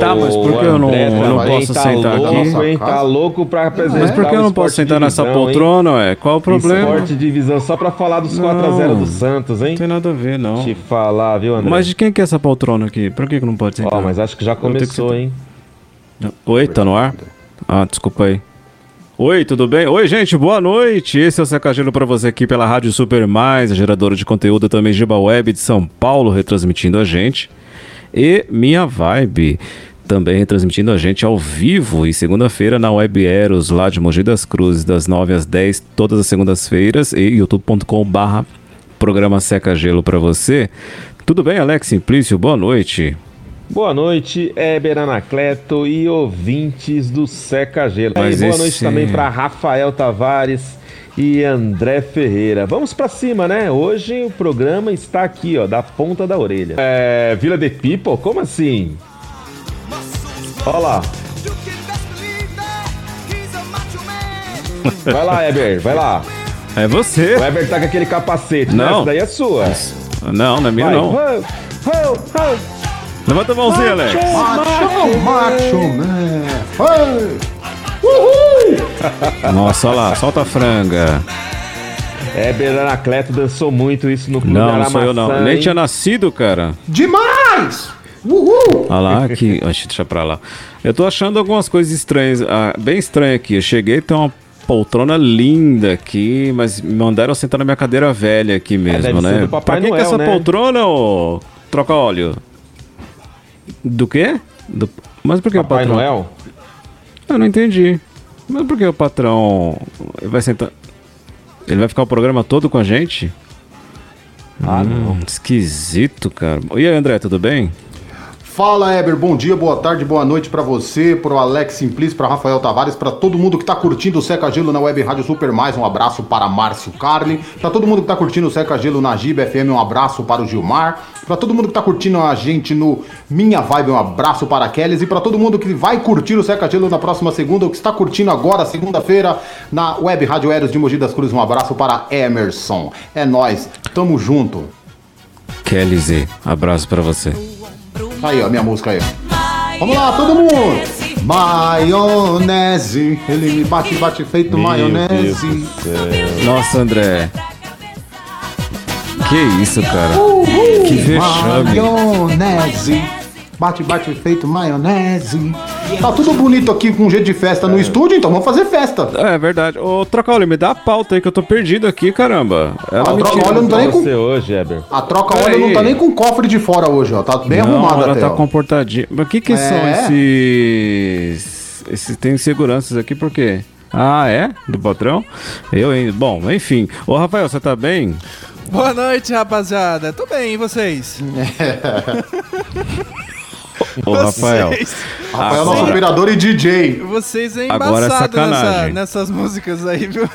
Tá, mas por que eu não- eu não posso tá sentar louco, aqui? Hein? Tá louco pra apresentar Mas por que eu não posso sentar nessa Divisão, hein? poltrona, ué? Qual o problema? Esporte Divisão, só pra falar dos 4x0 Não. do Santos, hein? Não tem nada a ver, não. Te falar, viu, André? Mas de quem que é essa poltrona aqui? Por que, que não pode sentar? Ó, mas acho que já que começou, sentar. hein? Oi, tá no ar? Ah, desculpa aí. Oi, tudo bem? Oi, gente, boa noite. Esse é o Secagelo pra você aqui pela Rádio Super Mais, a geradora de conteúdo também Giba Web de São Paulo, retransmitindo a gente. E Minha Vibe, também retransmitindo a gente ao vivo e segunda-feira na Web Eros, lá de Mogi das Cruzes, das 9 às 10, todas as segundas-feiras, e youtube.com/barra programa Seca Gelo pra você. Tudo bem, Alex Simplício? Boa noite. Boa noite, Éber Anacleto e ouvintes do Seca Gelo. Mas e boa esse- noite também para Rafael Tavares e André Ferreira. Vamos pra cima, né? Hoje o programa está aqui, ó, da ponta da orelha. É, Vila de People? Como assim? Olha lá. Vai lá, Eber, vai lá. É você. O Eber tá com aquele capacete, né? Não. Essa daí é sua. Não, não é minha, Vai. não. Ho, ho, ho. Levanta a mãozinha, Alex. Macho, macho, né? Nossa, olha lá, solta a franga. Eber Anacleto dançou muito isso no Clube Não, não sou eu não. Nem tinha nascido, cara. Demais! Uhul! Olha lá, aqui. Deixa pra lá. Eu tô achando algumas coisas estranhas, ah, bem estranhas aqui. Eu cheguei, tem uma poltrona linda aqui, mas me mandaram sentar na minha cadeira velha aqui mesmo, deve ser né? pra que, que é essa né? poltrona, ô? Troca óleo. Do quê? Do- Mas por que o Papai? Noel? Eu não entendi. Mas por que o patrão vai sentar. Ele vai ficar o programa todo com a gente? Ah, Hum, Esquisito, cara. E aí, André, tudo bem? Fala, Eber. Bom dia, boa tarde, boa noite pra você, pro Alex Simplício, pra Rafael Tavares, pra todo mundo que tá curtindo o Seca Gelo na Web Rádio Super Mais. Um abraço para Márcio Carli. Pra todo mundo que tá curtindo o Seca Gelo na Giba FM, um abraço para o Gilmar. Pra todo mundo que tá curtindo a gente no Minha Vibe, um abraço para a Kellys. E pra todo mundo que vai curtir o Seca Gelo na próxima segunda, ou que está curtindo agora, segunda-feira, na Web Rádio Eros de Mogi das Cruzes, um abraço para Emerson. É nóis, tamo junto. Kelly Z, abraço pra você. Aí, ó, minha música aí. Vamos lá, todo mundo! Maionese, ele me bate, bate feito Meu Deus maionese. céu. Nossa, André. Que isso, cara? Que vexame. Maionese, bate, bate feito maionese. Tá tudo bonito aqui com jeito de festa no estúdio, então vamos fazer festa. É verdade. Ô, troca óleo, me dá a pauta aí que eu tô perdido aqui, caramba. Ela me troca tira- óleo não tá nem com. Hoje, Eber. A troca Pera óleo não tá nem com cofre de fora hoje, ó. Tá bem não, arrumada ela até. tá ó. comportadinha. Mas o que que É? são esses... esses... Tem seguranças aqui por quê? Ah, é? Do patrão? Eu, hein? Bom, enfim. Ô, Rafael, você tá bem? Boa noite, rapaziada. Tô bem, e vocês? Ô, Rafael. Rafael, nosso Agora- operador e DJ. vocês é Agora é embaçado nessa, sacanagem. nessas músicas aí, viu?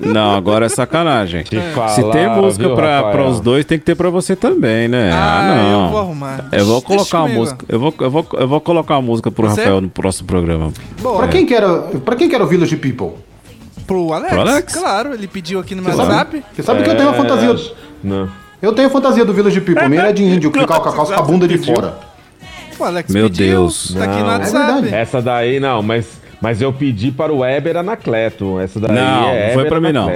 Não, agora é sacanagem. Te falar, Se tem música viu, pra, Rafael? pra os dois, tem que ter pra você também, né? Ah, não. eu vou arrumar. Eu vou Deixa colocar uma comigo. música. Eu vou, eu, vou, eu vou colocar uma música pro Você? Rafael no próximo programa. Boa. Pra quem que era, pra quem que era o Village People? Pro Alex? Pro Alex? Claro, ele pediu aqui no meu? WhatsApp. Você sabe que eu tenho uma É, fantasia. Não. Eu tenho a fantasia do Village People. Minha é de índio, clicar o cacau com a bunda de fora. O Alex Meu pediu. Deus. Tá aqui no Não. WhatsApp. É. Essa daí não, mas, mas eu pedi para o Eber Anacleto. Essa daí Não, é não foi pra mim, não.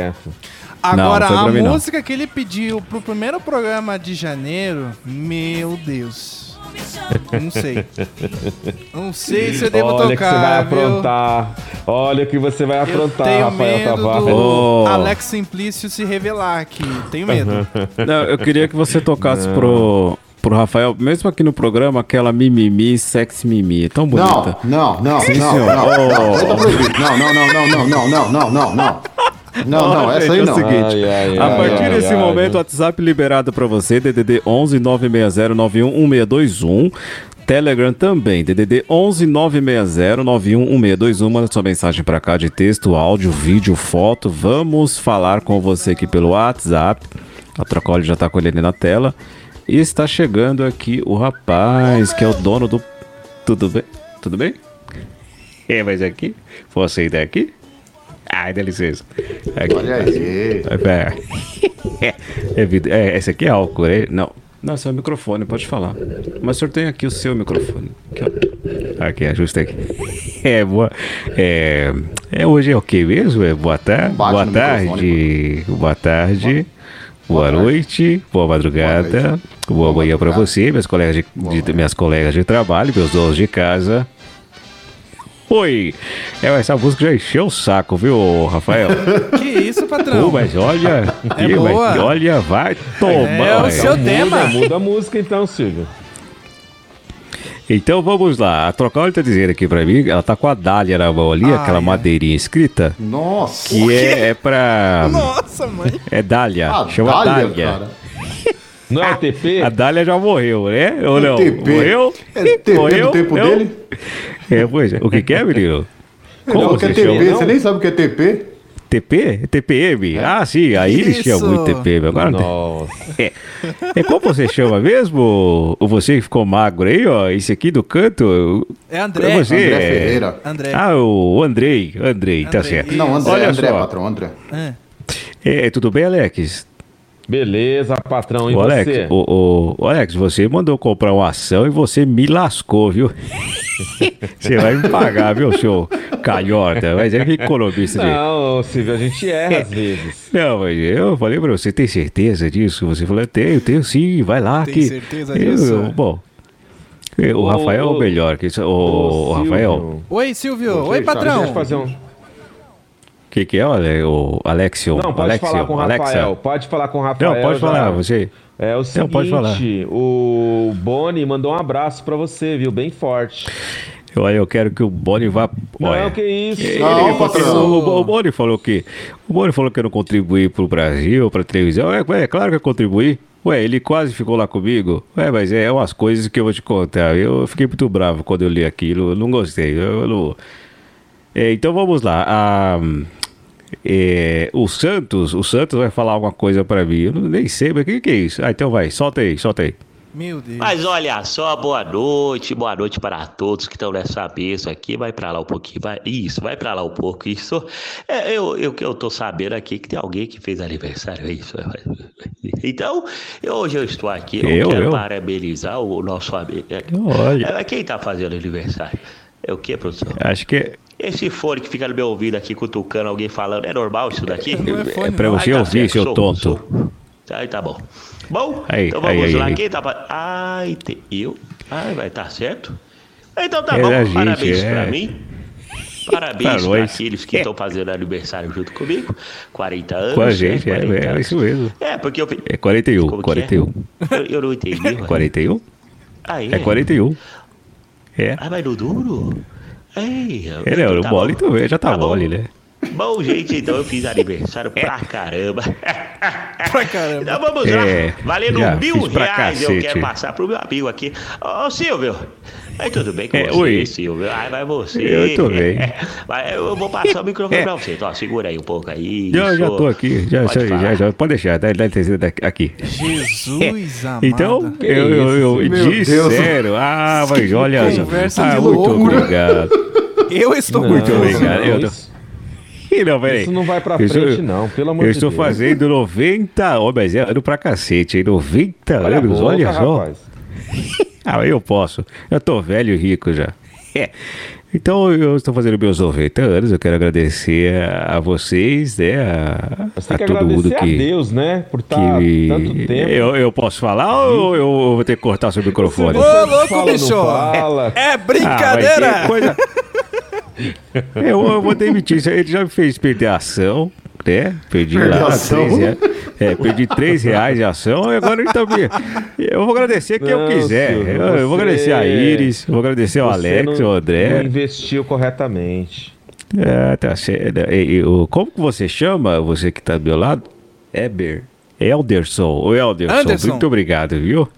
Agora, Não, a mim, não. música que ele pediu pro primeiro programa de janeiro, meu Deus. Não sei. Não sei se eu devo Olha que você vai tocar, viu? aprontar. Olha o que você vai Eu aprontar, tenho Rafael medo Tavares. do Oh. Alex Simplício se revelar aqui. Tenho medo. Não, eu queria que você tocasse pro, pro Rafael, mesmo aqui no programa, aquela mimimi, sexy mimi. É tão bonita. Não, não, não, Sim, não, senhor. não, Oh. não, tá. Não, não, não, não, não, não, não, não, não, não. Não, não, essa aí é o não. seguinte, Ai, ai, a ai, partir ai, desse ai, momento, o WhatsApp liberado para você, DDD 11 960 911621. Telegram também, DDD 11 960 911621. Manda sua mensagem para cá de texto, áudio, vídeo, foto. Vamos falar com você aqui pelo WhatsApp. A Trocoli já tá com ele ali na tela. E está chegando aqui o rapaz, que é o dono do. Tudo bem? Tudo bem? É, mas aqui? Você daqui? Ai, dá licença. Aqui. Olha aí. É, é, é, esse aqui é álcool, né? Não. Não, esse é o microfone, pode falar. Mas o senhor tem aqui o seu microfone. Aqui, ó. Aqui, ajusta aqui. É, boa. É, é, hoje é o que mesmo? É boa tarde. Bate Boa tarde. Boa tarde. Boa, noite. Boa madrugada. Boa Boa, manhã pra madrugada. você, meus colegas de, de- minhas colegas de trabalho, meus donos de casa. Oi! É, essa música já encheu o saco, viu, Rafael? Que isso, Pô, patrão? mas olha, É que- mas boa. olha, vai tomar. É o olha. seu tema. Muda, muda a música então, Silvio. Então vamos lá. A Trocoli tá dizendo aqui pra mim, ela tá com a dália na mão ali, Ah, aquela é. madeirinha escrita, Nossa. que é, é pra. Nossa, mãe. É dália. Ah, chama Dália, dália. cara. Não é o TP? A dália já morreu, né? Ou não? TP. Morreu? É TP Morreu? do tempo Não? dele? É, pois é. O que, que é, menino? Como Não, o que é você TP? Você nem sabe o que é TP? TP? TPM? Ah, sim, aí eles tinham Isso. muito TPM. Agora não. Nossa. É. é como você chama mesmo? O você que ficou magro aí, ó? Esse aqui do canto? É André. É você? André é- Ferreira. André. Ah, o Andrei. Andrei, tá Andrei, certo. isso. Não, André, Olha André, só. patrão, André. É. É, tudo bem, Alex? Beleza, patrão. E Ô, Alex, você? o, o- o Alex, você mandou comprar uma ação e você me lascou, viu? você vai me pagar, viu, seu calhorda? Mas é que economista de... Não, Silvio, a gente erra às vezes. Não, mas eu falei pra você, tem certeza disso? Você falou, tenho, tenho sim, vai lá. Tem que... certeza disso? eu- bom, o Rafael é o melhor. Que isso, o, o Ô, Rafael, Oi, Silvio. Oi, patrão. Deixa eu fazer um... o que que é, olha, o Alexio? Não, pode Alexio, falar com o Alexa. Rafael. Pode falar com o Rafael. Não, pode já. falar, você. É o Não, pode falar. seguinte, o Boni mandou um abraço pra você, viu? Bem forte. Olha, eu quero que o Boni vá. Olha, Não, que isso. Ele, Não, ele- patrão. o, o Boni falou que. O Boni falou que eu não contribuí pro Brasil, pra televisão. É, é claro que eu contribuí. Ué, ele quase ficou lá comigo. Ué, mas é umas coisas que eu vou te contar. Eu fiquei muito bravo quando eu li aquilo. Eu não gostei. Eu, eu não... É, então vamos lá. Ah, é, o Santos, o Santos vai falar alguma coisa pra mim. Eu nem sei, mas o que, que é isso? Ah, então vai, solta aí, solta aí. Meu Deus. Mas olha só, boa noite, boa noite para todos que estão nessa mesa aqui. Vai para lá um pouquinho, vai. Isso, vai para lá um pouco. Isso. É, eu, eu, eu tô sabendo aqui que tem alguém que fez aniversário, é isso. Então, eu- hoje eu estou aqui. Eu, Eu, quero eu? parabenizar o nosso amigo. Olha. É, Quem tá fazendo aniversário? É o que, professor? Acho que é, Esse fone que fica no meu ouvido aqui cutucando alguém falando, é normal isso daqui? Não é fone, é pra não. você Ai, tá ouvir, seu sou, tonto. sou. Aí tá bom. Bom, Aí, então aí, vamos aí, lá. aí. Quem tá. Ai, te... eu? Ai, vai estar certo? Então tá É bom. gente, Parabéns é. pra mim. Parabéns Pra para aqueles que É. estão fazendo aniversário junto comigo. 40 anos. com a né? gente, é, 40 é isso mesmo. É, porque eu. É 41, Como que 41. É? Eu, eu não entendi. 41? Ah, é? É 41. É. Ah, mas no duro? Ei, É, não, então o tá mole bom. também já tá, bom. mole, né? Bom, gente, então eu fiz aniversário É. pra caramba. Pra caramba. Então vamos É, lá. Valendo já mil reais eu cacete. quero passar pro meu amigo aqui. Ô, Silvio. Aí tudo bem com É, você, oi. Silvio? Ai, vai você. Eu tô bem. Vai, eu vou passar o microfone É. pra você. Então, ó, segura aí um pouco aí. Já, já tô aqui, já, Pode já, já, já, pode deixar, dá, dá licença daqui- aqui. Jesus amado. Então, eu, eu, eu disseram, ah, mas olha só. conversa ah, de muito loucura. obrigado. eu estou Não, muito obrigado. não, Eu tô- isso, não, peraí. isso não vai pra Eu estou- frente, não. Pelo amor Eu de estou Deus. fazendo 90, ó, mas é ano pra cacete, hein? 90 Olha anos, boca, olha só. Ah, eu posso. Eu tô velho e rico já. É. Então eu estou fazendo meus 90 anos. Eu quero agradecer a, a vocês, né? A, Você tem a que todo agradecer mundo a que. Deus, né? Por estar que tanto tempo. eu, eu posso falar ou eu, eu vou ter que cortar seu microfone? Ô, louco, Fala, bicho. fala. É Ah, brincadeira. que coisa- eu, eu vou demitir. Ele já me fez perder a ação, né? Perdi lá. 3 reais. É, perdi 3 reais de ação e agora ele tá me... Eu vou agradecer quem eu Não, quiser. Silvio, eu, eu vou agradecer a Iris, eu vou agradecer ao Alex, não, ao não André. investiu corretamente. Ah, tá certo. E- e o- como que você chama, você que tá do meu lado? Eber. Elderson. Ô, Elderson, Anderson. muito obrigado, viu?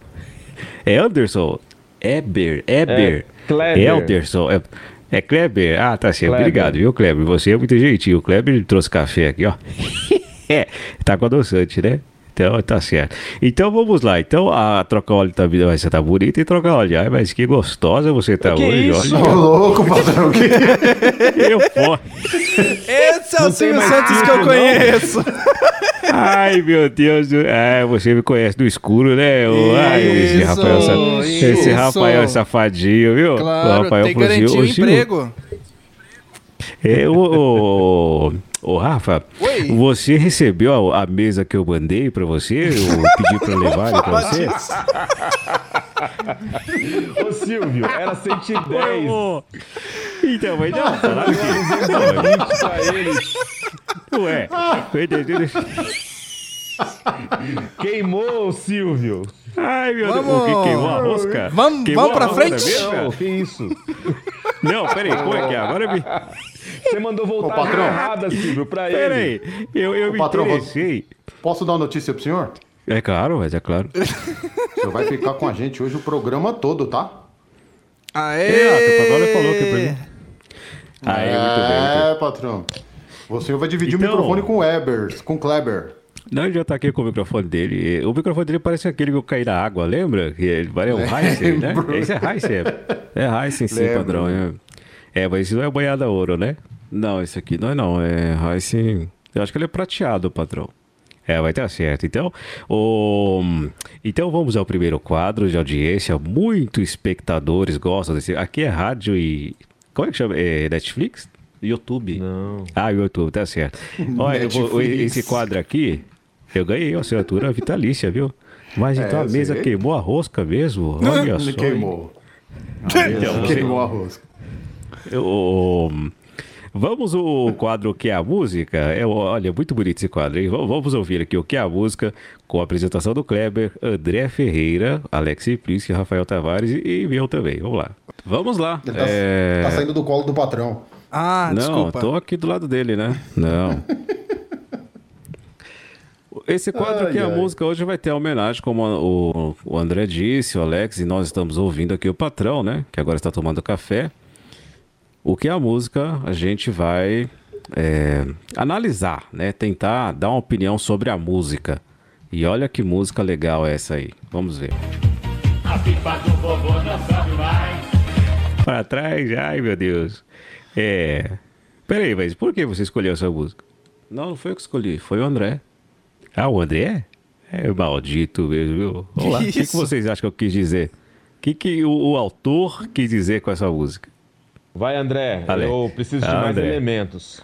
É Anderson. Eber. Eber. É. Elderson. É, é Kleber? Ah, tá certo. Kleber. Obrigado, viu, Kleber? Você é muito gentil. O Kleber trouxe café aqui, ó. é, tá com adoçante, né? Então, tá certo. Então, vamos lá. Então, a troca óleo tá, você tá bonita e troca óleo. Ai, mas que gostosa você tá Que hoje, isso? Ô, olha. louco, patrão. Que... Eu posso. Esse é o Silvio Santos que eu não? conheço. Ai, meu Deus. do- Ah, você me conhece do escuro, né? Ô, Ai, esse Isso, Rafael, sa- esse isso. Rafael é safadinho, viu? O Claro, Rafael tem garantia "Ô, o Silvio, emprego. É, ô, ô, Rafa, Oi. você recebeu a, a mesa que eu mandei pra você? Eu pedi pra levar pra você? Ô, Silvio, era 110. Ô, Então, mas não, falaram que... pra ele. Ué, foi entendendo? Queimou, Silvio. Ai, meu Deus, Vamos. o que queimou a rosca? Vamos- Queimou vamos pra frente? mesmo? Não, que isso? Não, peraí, como é que é? Agora eu me... Você mandou voltar Ô, patrão. a errada, Silvio, pra ele. Peraí, eu, eu me patrão, você- interessei. Posso dar uma notícia pro senhor? É claro, mas é claro. O senhor vai ficar com a gente hoje o programa todo, tá? Aê! É, o Patrão falou que pra mim. Aí, muito bem. muito bem. É, patrão. Você vai dividir Então- o microfone com o Ebers, com o Kleber. Não, ele já tá aqui com o microfone dele. O microfone dele parece aquele que eu caí na água, lembra? Que ele parece um Heisen, né? Esse é Heisen. É é Heisen, sim, Lembro. padrão. É. é, mas isso não é banhada ouro, né? Não, esse aqui não é não. É Heisen... Eu acho que ele é prateado, patrão. É, vai estar certo. Então, o... então vamos ao primeiro quadro de audiência. Muitos espectadores gostam desse. Aqui é rádio e. Como é que chama? É Netflix? YouTube? Não. Ah, YouTube, tá certo. Olha, eu vou- esse quadro aqui, eu ganhei a assinatura vitalícia, viu? Mas então É, a eu mesa sei. queimou a rosca mesmo? Olha só. Me hein? queimou. Então, você- Queimou a rosca. o- Vamos o quadro que é a música. É, olha, muito bonito esse quadro, hein? Vamos ouvir aqui o que é a música com a apresentação do Kleber, André Ferreira, Alex Simplici, Rafael Tavares e, e meu também. Vamos lá. Vamos lá. Ele tá, É, tá saindo do colo do patrão. Ah, Não, desculpa. tô aqui do lado dele, né? Não. Esse quadro Ai, aqui, a ai. música, hoje vai ter a homenagem, como o, o André disse, o Alex, e nós estamos ouvindo aqui o patrão, né? Que agora está tomando café. O que é a música, a gente vai é, analisar, né? Tentar dar uma opinião sobre a música. E olha que música legal é essa aí. Vamos ver. Para trás, ai meu Deus. É. Peraí, mas por que você escolheu essa música? Não, não foi eu que escolhi, foi o André. Ah, o André? É maldito mesmo, viu? Vamos lá. O que, que vocês acham que eu quis dizer? O que, que o, o autor quis dizer com essa música? Vai, André. Ale. Eu preciso de Ah, mais André. elementos.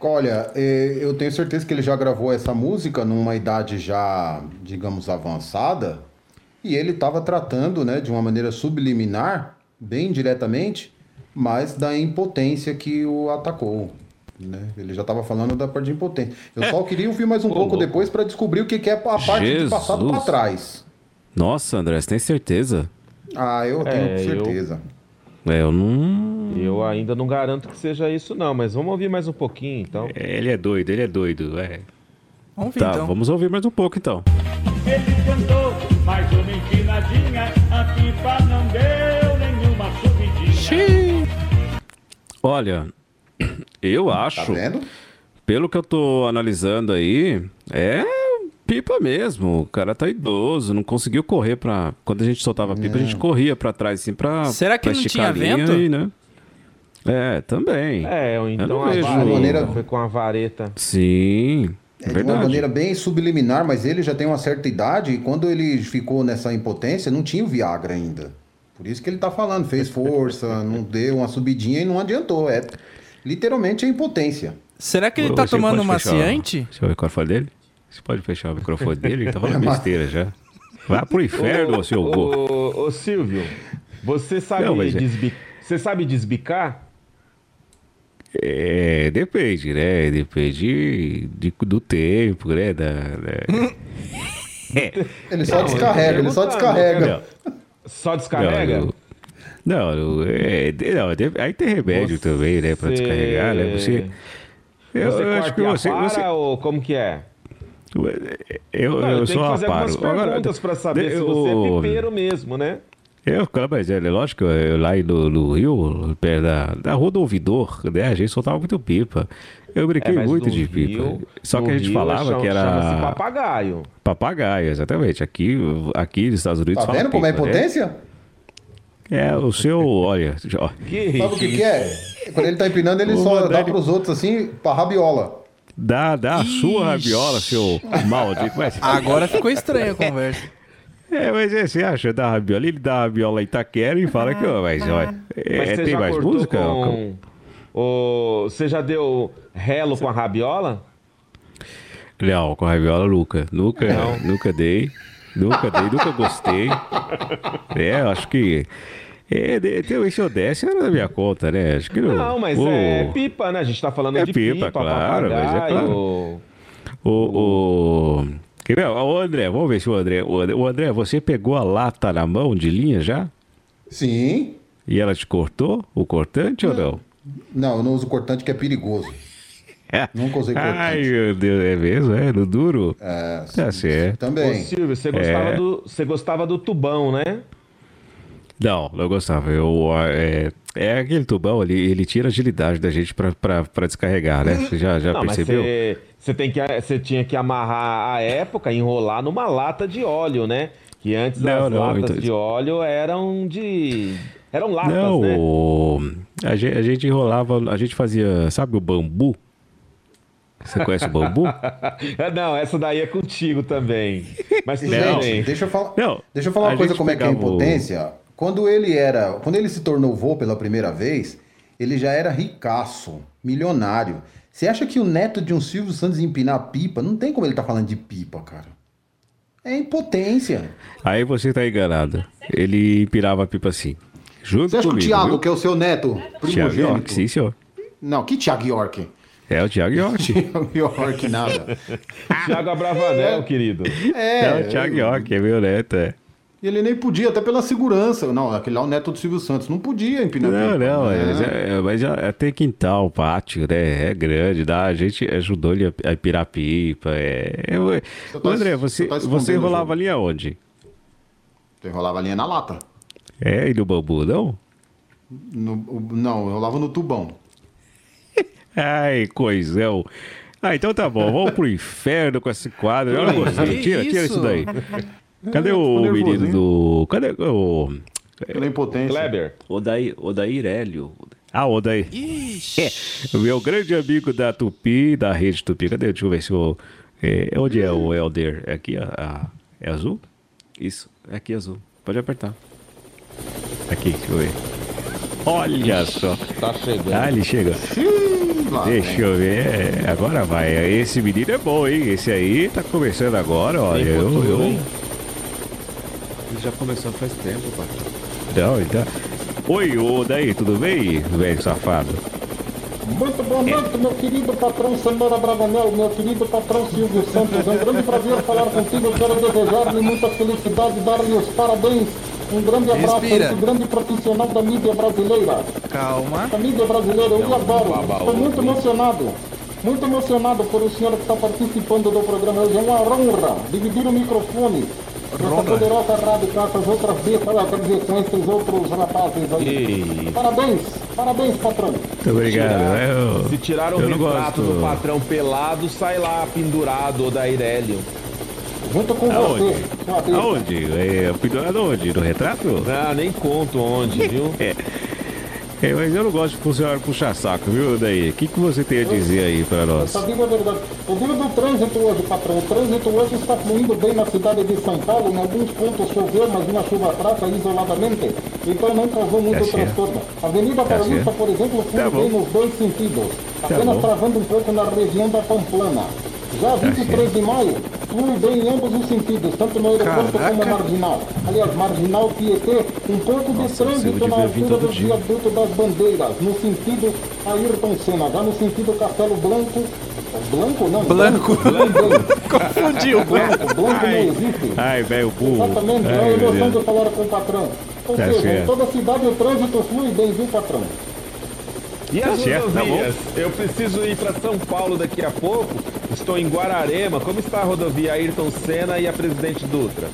Olha, eh, eu tenho certeza que ele já gravou essa música numa idade já, digamos, avançada. E ele estava tratando, né, de uma maneira subliminar, bem diretamente, mas da impotência que o atacou. Né? Ele já estava falando da parte de impotência. Eu só queria ouvir mais um pouco louco. depois para descobrir o que que é a parte de passado para Jesus. trás. Nossa, André, você tem certeza? Ah, eu tenho É, eu- certeza. É, eu não. Eu ainda não garanto que seja isso, não, mas vamos ouvir mais um pouquinho, então. É, Ele é doido, ele é doido. É. Vamos ver Tá, então. vamos ouvir mais um pouco então. Ele tentou mais uma empinadinha, a pipa não deu nenhuma subidinha. Olha, eu Tá acho. vendo? Pelo que eu tô analisando aí, é pipa mesmo. O cara tá idoso, não conseguiu correr pra. Quando a gente soltava pipa, a gente corria pra trás, assim, pra. Será que pra não esticar tinha a linha vento? Aí, né? É, também. É, então não a vejo- maneira- Foi com a vareta. Sim. É de uma verdade. maneira bem subliminar, mas ele já tem uma certa idade e quando ele ficou nessa impotência, não tinha o Viagra ainda. Por isso que ele tá falando, fez força, não deu uma subidinha e não adiantou. É literalmente a impotência. Será que ele Ô, tá você tomando pode fechar o- maciante? Seu microfone dele? Você pode fechar o microfone dele? Ele tá falando besteira já. Vá pro inferno, seu go. Ô, ô, Silvio, você sabe, Não, mas é- desbi- você sabe desbicar? É, depende, né? Depende de- do tempo, né? Da, da- Ele só descarrega, ele só perguntando, descarrega. Só descarrega? Não, eu- Não, não, é, não, aí tem remédio também, né? Pra descarregar, né? Você. Eu, você eu acho que você. você ou como que é? eu, Não, eu eu tenho sou que fazer algumas perguntas pra saber de- se você é pipeiro mesmo, né? Eu, mas é lógico, eu, lá no, no Rio, perto da, da Rua do Ouvidor, né? A gente soltava muito pipa. Eu brinquei É, muito de pipa. Rio- Só no que a gente Rio falava chama- que Chama-se era papagaio. papagaio, exatamente. Aqui, aqui nos Estados Unidos Tá fala vendo como é pipa, né? É, o seu, olha, ó, Que Sabe o que, que é? Quando ele tá empinando, ele só dá Dani. pros outros assim, pra rabiola. dá, dá a sua rabiola, seu maldito. Mas, Agora ficou estranha a conversa. é, mas é, você acha da rabiola? Ele dá a rabiola Itaquera e fala que, ó, mas olha, é, Mas você tem já mais cortou música? com... O... Você já deu relo com a rabiola? Não, com a rabiola nunca. Nunca, Não. nunca dei. Nunca dei, nunca gostei. É, acho que. É, se eu desse, era da minha conta, né? Acho que não. Não, mas o, é pipa, né? A gente tá falando É de pipa, pipa, claro, mas é claro. O. o ver? Ô, André, vamos ver se o André. O André, o André, você pegou a lata na mão de linha já? Sim. E ela te cortou? O cortante ou não? Não, eu não uso cortante que é perigoso. Nunca usei cortante. Ai, meu Deus, é mesmo? É? No duro? É, Tá sim, certo. Ô, Também. Silvio, você gostava, É. do, você gostava do tubão, né? Não, não gostava. Eu, é, é aquele tubão ali, ele tira a agilidade da gente pra, pra, pra descarregar, né? Você já, já Não, mas percebeu? você, você, tem que, você tinha que amarrar a época, enrolar numa lata de óleo, né? Que antes Não, as não, latas então- de óleo eram de... Eram latas, Não, né? o- a, gente, a gente enrolava, a gente fazia, sabe o bambu? Você conhece o bambu? É, Não, essa daí é contigo também. Mas tudo Não. bem. Gente, deixa eu falar, Não, deixa eu falar a uma coisa como é que é a pegava o- impotência. Quando ele era, quando ele se tornou vô pela primeira vez, ele já era ricaço, milionário. Você acha que o neto de um Silvio Santos empinar pipa? Não tem como ele tá falando de pipa, cara. É impotência. Aí você tá enganado. Ele empirava a pipa assim. Junto Você acha que o comigo, Thiago, viu? que é o seu neto, Thiago York, primogênito... sim, senhor. Não, que Thiago York? É o Thiago York. Thiago York, nada. Thiago Abravanel, querido. É, É, o Thiago York, é meu neto, é. ele nem podia, até pela segurança. Não, aquele lá é o neto do Silvio Santos. Não podia empinar Não, não, né? mas, é, mas tem quintal, pátio, né? É grande, dá, a gente ajudou ele a, a pirar pipa. É, é, Você tá- André, você você, tá você enrolava jogo. ali aonde? Tu enrolava a linha na lata. É, e no bambu, não? No- não, eu rolava no tubão. Ai, coisão. Ah, então tá bom, vamos pro inferno com esse quadro. Eu não gostei. Que Tira, tira isso daí. Cadê o nervoso, menino hein? do. Cadê o. Pela impotência. Kleber. Odair, Odair Hélio. Ah, Odair. Ixi. É, o meu grande amigo da Tupi, da rede Tupi. Cadê? Deixa eu ver se o. É, onde é o Helder? É aqui, a, a- é azul? Isso, é aqui azul. Pode apertar. Aqui, deixa eu ver. Olha só. Tá chegando. Ah, ele chega. Lá, Deixa eu ver. É, agora vai. Esse menino é bom, hein? Esse aí tá começando agora, olha. Tem Eu, futuro, eu... Ele já começou faz tempo, pai. Não, então. Oi, ô, daí, tudo bem, velho safado? Muito boa noite, meu querido patrão Samara Bravanel, meu querido patrão Silvio Santos. É um grande prazer falar contigo. Quero desejar-lhe muita felicidade, dar-lhe os parabéns. Um grande abraço a Respira. esse grande profissional da mídia brasileira. Calma. A mídia brasileira, eu lhe adoro. Estou muito emocionado. Muito emocionado por o senhor que está participando do programa hoje. É uma honra dividir o microfone. Essa poderosa rádio com essas outras dizer, com esses outros rapazes aí. Ei. Parabéns, parabéns, patrão. Muito obrigado. Eu, Se tirar o eu não retrato gosto. do patrão pelado, sai lá pendurado da Irélio. Junto com Aonde? você, besta. Aonde? É, pendurado onde? No retrato? Ah, nem conto onde, viu? É, mas eu não gosto de funcionário puxar saco, viu, daí? O que, que você tem a dizer aí pra nós? Essa digo a verdade. Eu digo do trânsito hoje, patrão. O trânsito hoje está fluindo bem na cidade de São Paulo. Em alguns pontos choveu, mas uma chuva fraca isoladamente. Então não causou muito Tá transtorno. A Avenida Tá Paulista, por exemplo, flui Tá bem nos dois sentidos. Tá Apenas bom. travando um pouco na região da Pamplana. Já 23 de maio, flui bem em ambos os sentidos, tanto no aeroporto como Caraca. na marginal. Aliás, marginal Tietê, um pouco de Nossa, você trânsito na altura do viaduto das bandeiras, no sentido Ayrton Senna, já no sentido Castelo Branco. Blanco não? Blanco. Blanco. Confundiu. Blanco, Blanco não existe. Ai, velho burro. Exatamente, é Ai, a meu emoção de falar com o patrão. Ou Tá seja, certo. em toda a cidade o trânsito flui bem, viu, patrão? E Tá as certo, tá rodovias? Eu preciso ir para São Paulo daqui a pouco. Estou em Guararema. Como está a rodovia Ayrton Senna e a Presidente Dutra?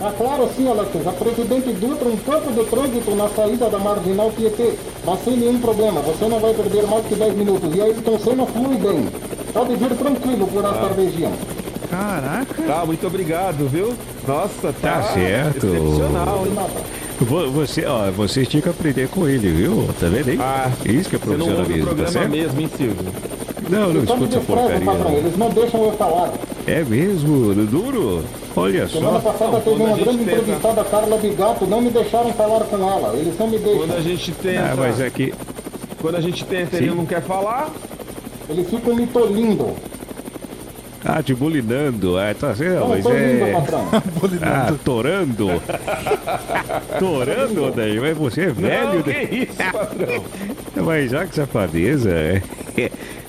Ah, claro sim, Alex. A Presidente Dutra, um pouco de trânsito na saída da Marginal Tietê. Mas sem nenhum problema, você não vai perder mais que 10 minutos. E aí, então, Senna flui bem. Pode vir tranquilo por esta região. Caraca. Tá, muito obrigado, viu? Nossa, tá, Tá certo. excepcional, hein? Vo- Você, ó, você tinha que aprender com ele, viu? Tá vendo aí? Ah, Isso que é profissionalismo, tá certo? mesmo, hein, Silvio? Não, não escuta essa porcaria. não. Eles não deixam eu falar. É mesmo, duro? Olha Semana só. passada Não, teve quando a uma gente grande tenta- entrevistada, Carla Bigato. Não me deixaram falar com ela. Eles não me deixam. Quando a gente tenta, Ah, mas é que. quando a gente tenta, ele Sim. não quer falar. Eles ficam me tolindo. Ah, te bulinando. Ah, tá Não, mas tolindo, é. patrão. Ah, torando. torando, daí. Mas você é velho, não, né? que isso, patrão? Mas já que safadeza, é.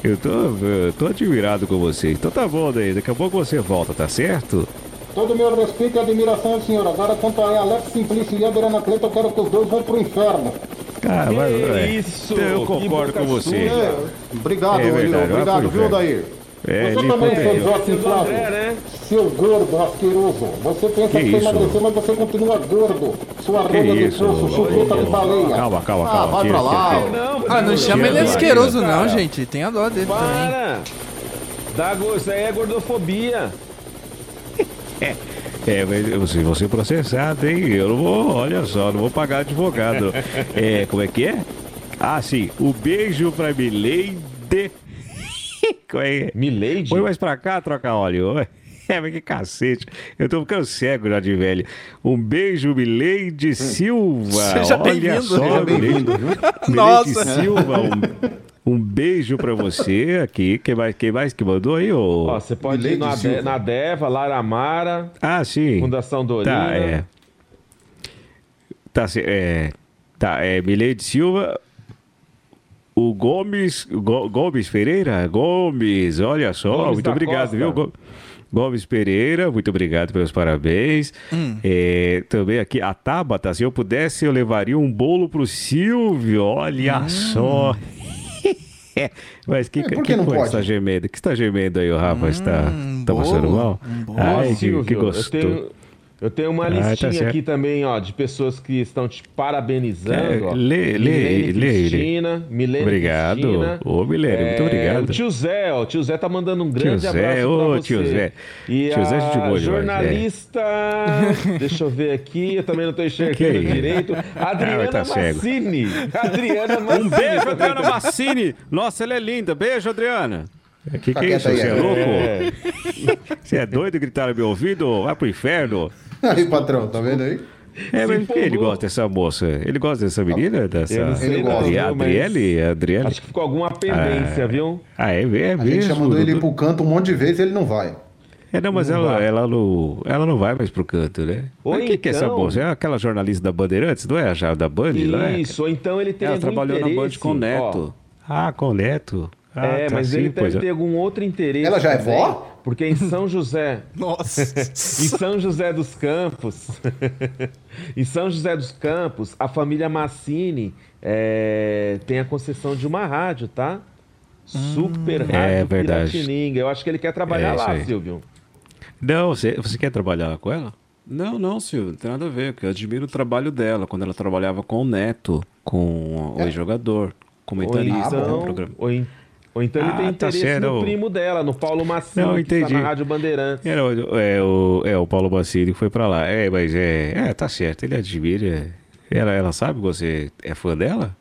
Eu tô, eu tô admirado com você. Então tá bom, daí. Daqui a pouco você volta, tá certo? Todo meu respeito e admiração senhor. Agora, quanto a Alex Simplício e Adriana Cleto, eu quero que os dois vão pro inferno. Ah, mas, é. isso, Então eu concordo com você. É, obrigado, É verdade, obrigado, viu, inferno. É, Você também, Seu Flávio. André, né? Seu gordo asqueroso. Você pensa Que que, você emagreceu, mas você continua gordo. Sua Que de isso? poço, chupeta de baleia. Calma, calma, Ah, calma. vai Tira, pra lá. tira, tira. Não, Ah, não chama ele asqueroso, cara. não, gente. Tem a dó dele também. Para! Dá, go- isso aí é gordofobia. É, mas se você processado, hein? Eu não vou, olha só, não vou pagar advogado. É, como é que é? Ah, sim. O beijo pra Milady. Como é? que é? Milady? Põe mais pra cá, troca óleo. É, mas que cacete. Eu tô ficando cego já de velho. Um beijo, Milady Silva. Seja Olha bem-vindo. só, Seja bem-vindo, Nossa. Silva, um, um beijo pra você aqui. Quem mais, quem mais que mandou aí? Ô? Ó, você pode ir Milady na, Silva. De, na Deva, Lara Mara, Ah, sim. Fundação Dorina. Tá, é. Tá, é. Tá, é Milady Silva. O Gomes. Go- Gomes Pereira? Gomes, olha só, Gomes muito obrigado, Costa. viu? Go- Gomes Pereira, muito obrigado pelos parabéns. É, também aqui, a Tabata, se eu pudesse, eu levaria um bolo pro Silvio, olha só. Mas que, É, por que, que não coisa pode? você tá gemendo? que você tá gemendo aí, o Rafa? Você tá, tá passando mal? um bolo. Ai, que, que gostoso. Eu tenho uma Ah, tá listinha certo. aqui também, ó, de pessoas que estão te parabenizando. É, ó. lê- lê- Milene lê. Cristina, Milene Obrigado. Cristina. Ô, Milene, muito É, obrigado. O tio Zé, ó, o tio Zé tá mandando um grande Zé, abraço ô, pra você. tio Zé. E Tio Zé é gente a boa demais, jornalista, deixa eu ver aqui, eu também não tô Que enxergando isso? direito. Adriana Ah, tá cego. Massini. Adriana Massini. Um beijo, Adriana tá- Massini. Nossa, ela é linda. Beijo, Adriana. Que que Fica é isso? quieta aí, Você é Adriana. louco? Você é doido gritar no meu ouvido? Vai pro inferno. Aí, patrão, tá vendo aí? É, mas por que ele gosta dessa moça? Ele gosta dessa menina? Dessa... Eu não sei Ele gosta. viu, Adri- mas Adriele? Adriele? Acho que ficou alguma pendência, viu? Ah, é, é mesmo? A gente já mandou ele Dudu? pro canto um monte de vezes e ele não vai. É, não, mas Não ela, vai. ela, não, ela não vai mais pro canto, né? Ou Mas o que, que é essa então- moça? É aquela jornalista da Bandeirantes, não é? Já da Band, não é? Isso, ou então ele tem Ela trabalhou na Band interesse, com o Neto. Ah, com o Neto. Ah, é, tá mas assim, ele deve é. ter algum outro interesse. Ela já é também, vó? Porque em São José, Nossa. em São José dos Campos, em São José dos Campos, a família Massini é, tem a concessão de uma rádio, tá? Super Rádio É verdade. Piratininga. Eu acho que ele quer trabalhar É, lá, aí. Silvio. Não, você, você quer trabalhar com ela? Não, não, Silvio, não tem nada a ver, porque eu admiro o trabalho dela, quando ela trabalhava com o Neto, com o ex-jogador, Ou comentarista do então, programa. ou, em- ou então ele Ah, tem tá interesse certo. no primo dela, no Paulo Massini, Não, que entendi. na Rádio Bandeirantes. Era o- é, o, é o Paulo Bacini que foi pra lá. É, mas é, é, tá certo, ele admira. Ela, ela sabe que você é fã dela?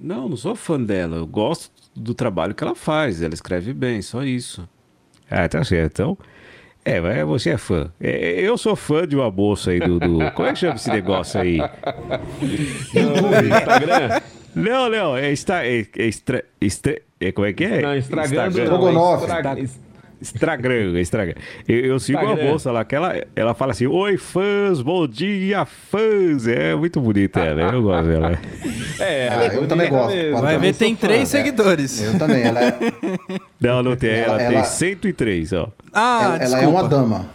Não, não sou fã dela. Eu gosto do trabalho que ela faz. Ela escreve bem, só isso. Ah, tá certo. Então, é, mas você é fã. É, eu sou fã de uma moça aí do, do- Como é que chama esse negócio aí? Instagram? Não, não, é, está, é, é, extra, é como é que é? Não, estragando Instagram. não. é Strogonoff. estra- Instagram, Instagram. Eu, eu sigo Instagram. a moça lá, que ela, ela fala assim: Oi, fãs, bom dia, fãs. É muito bonita ela, eu gosto dela. É, Ah, eu também gosto. mesmo. Vai ver, tem sou fã, três né? seguidores. Eu também, ela é, Não, não tem, ela, Ela- tem ela- 103, ó. Ah, ela, ela é uma dama.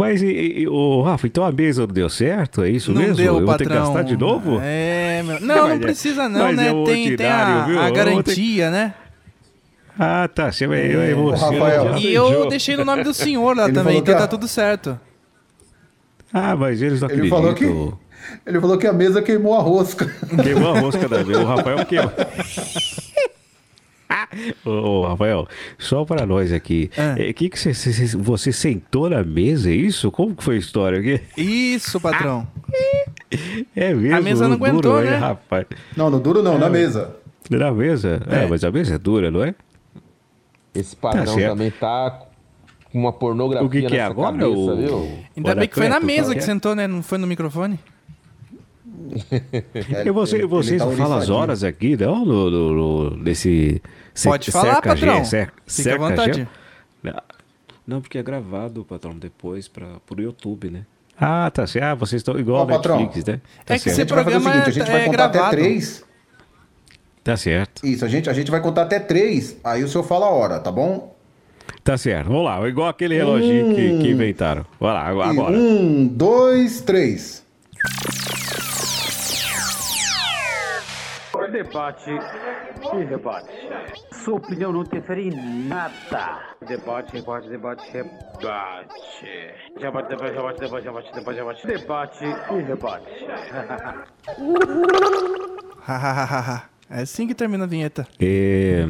Mas, e, e, ô, Rafa, então a mesa não deu certo? É isso Não mesmo? deu, Eu vou ter que patrão. gastar de novo? É, meu... Não, não Mas é- precisa não, mas né? é o tem, tem a, viu? a Eu vou ter- garantia, né? Ah, tá. Você vai, vai você. Rafael. já E eu deixei no nome do senhor lá também, então tá a- tudo certo. Ah, mas eles não Ele acreditam. falou que. Ele falou que a mesa queimou a rosca. Queimou a rosca da vez. O Rafael queima. ô, ô, Rafael, só pra nós aqui. Ah. É, que que você, você, você sentou na mesa, é isso? Como que foi a história aqui? Isso, patrão. É mesmo? A mesa não duro, aguentou, hein, né? rapaz? Não, no duro não, na mesa. Na mesa? É. É. mas a mesa é dura, não é? Esse padrão Tá também tá com uma pornografia O que, que é agora? cabeça, o... viu? Ainda o bem que foi na mesa qual que é? sentou, né? Não foi no microfone. E você, Ele- vocês ele tá falam as horas aqui, não? No, no, no- nesse. Pode falar, cerca-gê, patrão. Fica à vontade. Não, Não, porque é gravado, patrão, depois para pro YouTube, né? Ah, tá certo. Ah, vocês estão igual patrão. Netflix, né? Tá É que o programa seguinte, a gente é- vai é contar gravado. até três. Tá certo. Isso, a gente, a gente vai contar até três, aí o senhor fala a hora, tá bom? Tá certo. Vamos lá. Igual aquele reloginho que, que inventaram. Vai lá, E agora. um, dois, três. Debate e rebate. Sua opinião não interfere em nada. Debate, rebate, debate, rebate. Debate, debate, debate, debate, debate, debate, debate. Debate e rebate. Hahaha. é assim que termina a vinheta. É,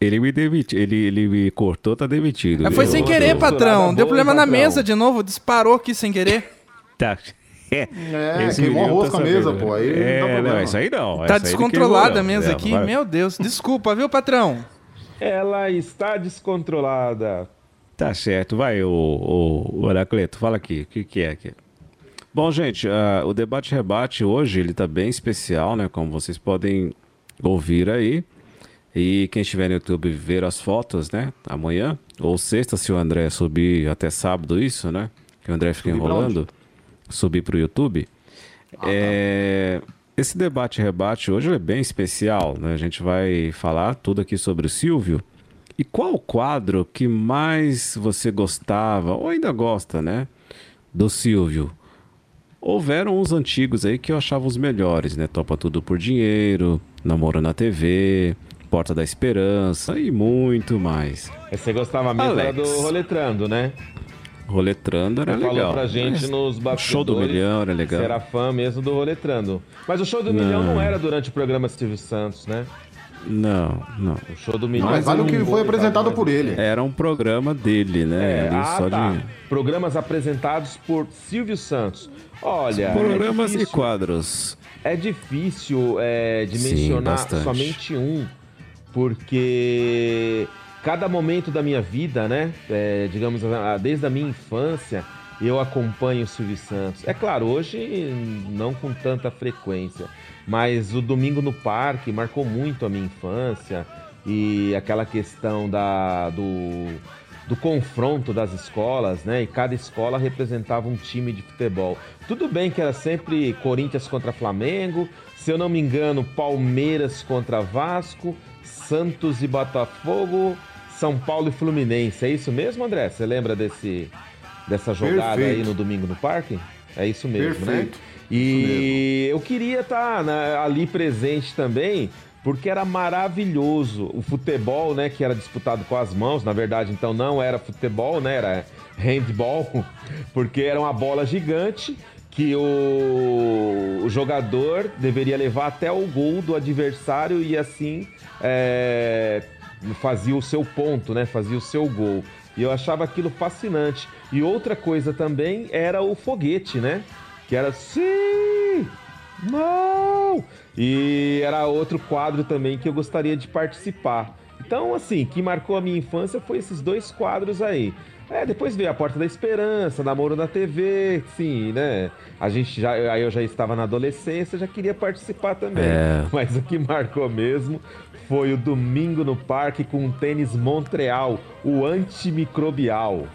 Ele me demitiu. Ele, ele me cortou, tá demitido. Mas foi sem querer, patrão. Deu problema na mesa de novo, disparou aqui sem querer. Tá. É, É, esse queimou a menino rosca a sabendo, mesa, né? pô, aí não dá É, problema. não, isso aí não. Tá não descontrolada queimou, a mesa não. aqui. Vai. Meu Deus, desculpa, viu, patrão? Ela está descontrolada. Tá certo, vai, o, o, o Heracleto, fala aqui, o que, que é aqui? Bom, gente, ah, o debate-rebate hoje, ele tá bem especial, né, como vocês podem ouvir aí, e quem estiver no YouTube ver as fotos, né, amanhã, ou sexta, se o André subir até sábado isso, né, que o André fica enrolando, subir pro YouTube, é, esse debate-rebate hoje é bem especial, né, a gente vai falar tudo aqui sobre o Silvio, e qual o quadro que mais você gostava, ou ainda gosta, né? Do Silvio? Houveram uns antigos aí que eu achava os melhores, né? Topa Tudo por Dinheiro, Namoro na TV, Porta da Esperança e muito mais. Você gostava mesmo Alex. do Roletrando, né? Roletrando era Falou legal. pra gente Mas nos bastidores. Show do Milhão era legal. Você era fã mesmo do Roletrando. Mas o show do Não. Milhão não era durante o programa Silvio Santos, né? Não, não. O show do Milhão. Mas vale o que foi apresentado por ele. Era um programa dele, né? É, ah, só tá. de Programas apresentados por Silvio Santos. Olha, programas é e difícil, quadros. é difícil é, Sim, dimensionar bastante. somente um, porque cada momento da minha vida, né, é, digamos, desde a minha infância, eu acompanho o Silvio Santos. É claro, hoje não com tanta frequência, mas o Domingo no Parque marcou muito a minha infância e aquela questão da, do, do confronto das escolas, né? E cada escola representava um time de futebol. Tudo bem que era sempre Corinthians contra Flamengo, se eu não me engano, Palmeiras contra Vasco, Santos e Botafogo, São Paulo e Fluminense. É isso mesmo, André? Você lembra desse, dessa jogada aí Perfeito. no domingo no parque? É isso mesmo, Perfeito. né? E eu queria estar ali presente também, porque era maravilhoso o futebol, né, que era disputado com as mãos. Na verdade, então não era futebol, né, era handball, porque era uma bola gigante que o, o jogador deveria levar até o gol do adversário e assim é, fazia o seu ponto, né? Fazia o seu gol. E eu achava aquilo fascinante. E outra coisa também era o foguete, né? Que era sim, não. E era outro quadro também que eu gostaria de participar. Então, assim, que marcou a minha infância foi esses dois quadros aí. É, depois veio a Porta da Esperança, Namoro na TV, sim, né? A gente já, aí eu já estava na adolescência, já queria participar também. É. Mas o que marcou mesmo foi o Domingo no Parque com o tênis Montreal, o antimicrobial.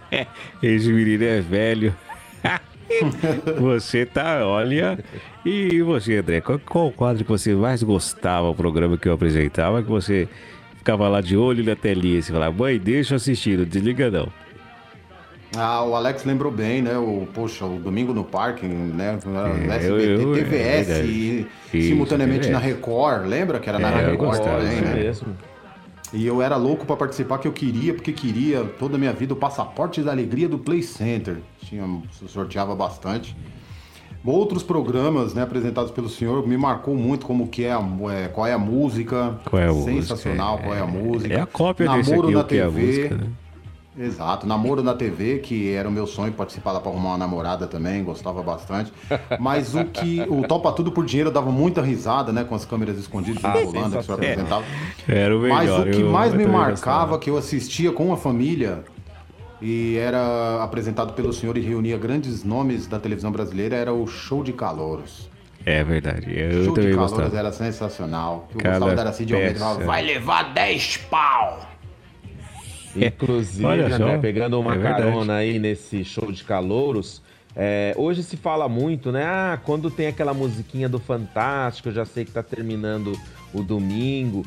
Esse menino é velho. você tá, olha. E você, André, qual, qual o quadro que você mais gostava, o programa que eu apresentava, que você ficava lá de olho na telinha e você falava, mãe, deixa eu assistir, não desliga não. Ah, o Alex lembrou bem, né? O, poxa, o Domingo no Parque, né? É, SBT, eu- eu- é TVS verdade. e Isso, simultaneamente TVS. na Record, lembra que era na É, Record gostava, também, né? mesmo. E eu era louco pra participar, que eu queria, porque queria toda a minha vida o passaporte da alegria do Play Center. Tinha, sorteava bastante. Outros programas, né, apresentados pelo senhor, me marcou muito como que é, a, é, qual é a música. Qual é a música? Sensacional, qual é a música. É a cópia desse Namoro aqui, na o que é a TV. música, né? Exato, namoro na TV, que era o meu sonho participar lá pra arrumar uma namorada também, gostava bastante. Mas o que. O Topa Tudo por Dinheiro dava muita risada, né? Com as câmeras escondidas Ah, rolando que o senhor apresentava. Era o melhor. Mas o que eu- mais eu me marcava, gostava. que eu assistia com a família, e era apresentado pelo senhor e reunia grandes nomes da televisão brasileira, era o Show de Calouros. É verdade. Eu show de também Calouros gostava. era sensacional. Eu Cada gostava da Almeida, falava, vai levar 10 pau! Inclusive, né, pegando uma é carona aí nesse show de calouros, é, hoje se fala muito, né? Ah, quando tem aquela musiquinha do Fantástico, eu já sei que tá terminando o domingo.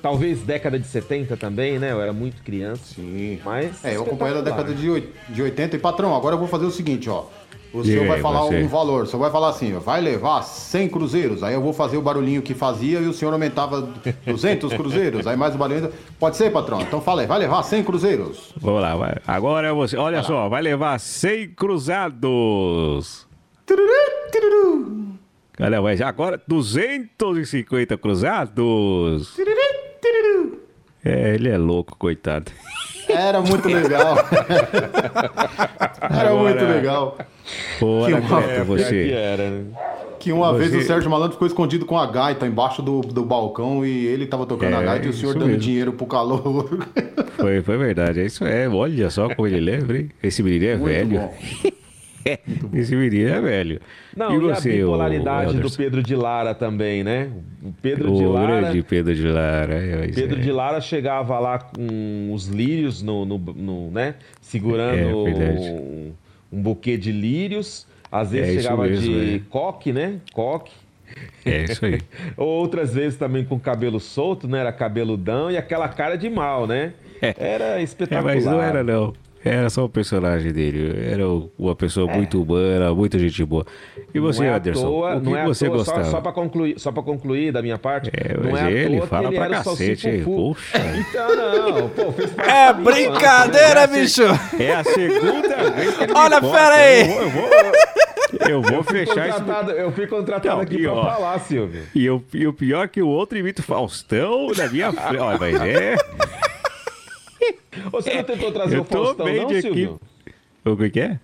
talvez década de 70 também, né? Eu era muito criança. Sim. Mas É, eu acompanhei da década de, de 80 e patrão, agora eu vou fazer o seguinte, ó. O senhor vai falar você. um valor, o senhor vai falar assim, ó, vai levar 100 cruzeiros, aí eu vou fazer o barulhinho que fazia e o senhor aumentava 200 cruzeiros, aí mais o barulhinho... Pode ser, patrão? Então fala aí, vai levar 100 cruzeiros. Vamos lá, vai. agora é você. Olha só, vai levar 100 cruzados. Olha, mas agora 250 cruzados. É, ele é louco, coitado. Era muito legal. Era Agora- muito legal. Bora, Que uma- Cleto, Que você. era, né? Que uma Você- vez o Sérgio Malandro ficou escondido com a gaita embaixo do, do balcão e ele tava tocando É, a gaita e o senhor dando mesmo. dinheiro pro calor. Foi, foi verdade, é isso é. Olha só como ele lembra, hein? Esse menino é Muito velho. Esse menino é velho. Não, e você, a bipolaridade do? Pedro de Lara também, né? O Pedro de O Lara. grande Pedro de Lara. é, Pedro é. de Lara chegava lá com os lírios no, no, no, né? Segurando É, verdade. um, um buquê de lírios. Às vezes É chegava mesmo, de é. coque, né? Coque. É isso aí. Outras vezes também com cabelo solto, né? Era cabeludão e aquela cara de mal, né? Era É, espetacular. mas não era não. Era só o personagem dele. Era uma pessoa muito humana, muita gente boa. E você, não é Anderson? toa, o que não é você toa, gostava? Só, só para concluir, só para concluir da minha parte, É, não mas é ele fala ele pra cacete, hein? salsifufu. Puxa. Então não, pô, fez parte É brincadeira, infância, né? bicho! É a segunda vez que ele Olha, pera aí. Eu vou, eu vou, eu vou Eu fechar isso. eu fui contratado Não, aqui e pra ó, falar, Silvio. E, o, e o pior é que o outro imita o Faustão na minha frente. Olha, mas é. Você não tentou trazer Eu o tô Faustão, bem não, de Silvio? O que que é?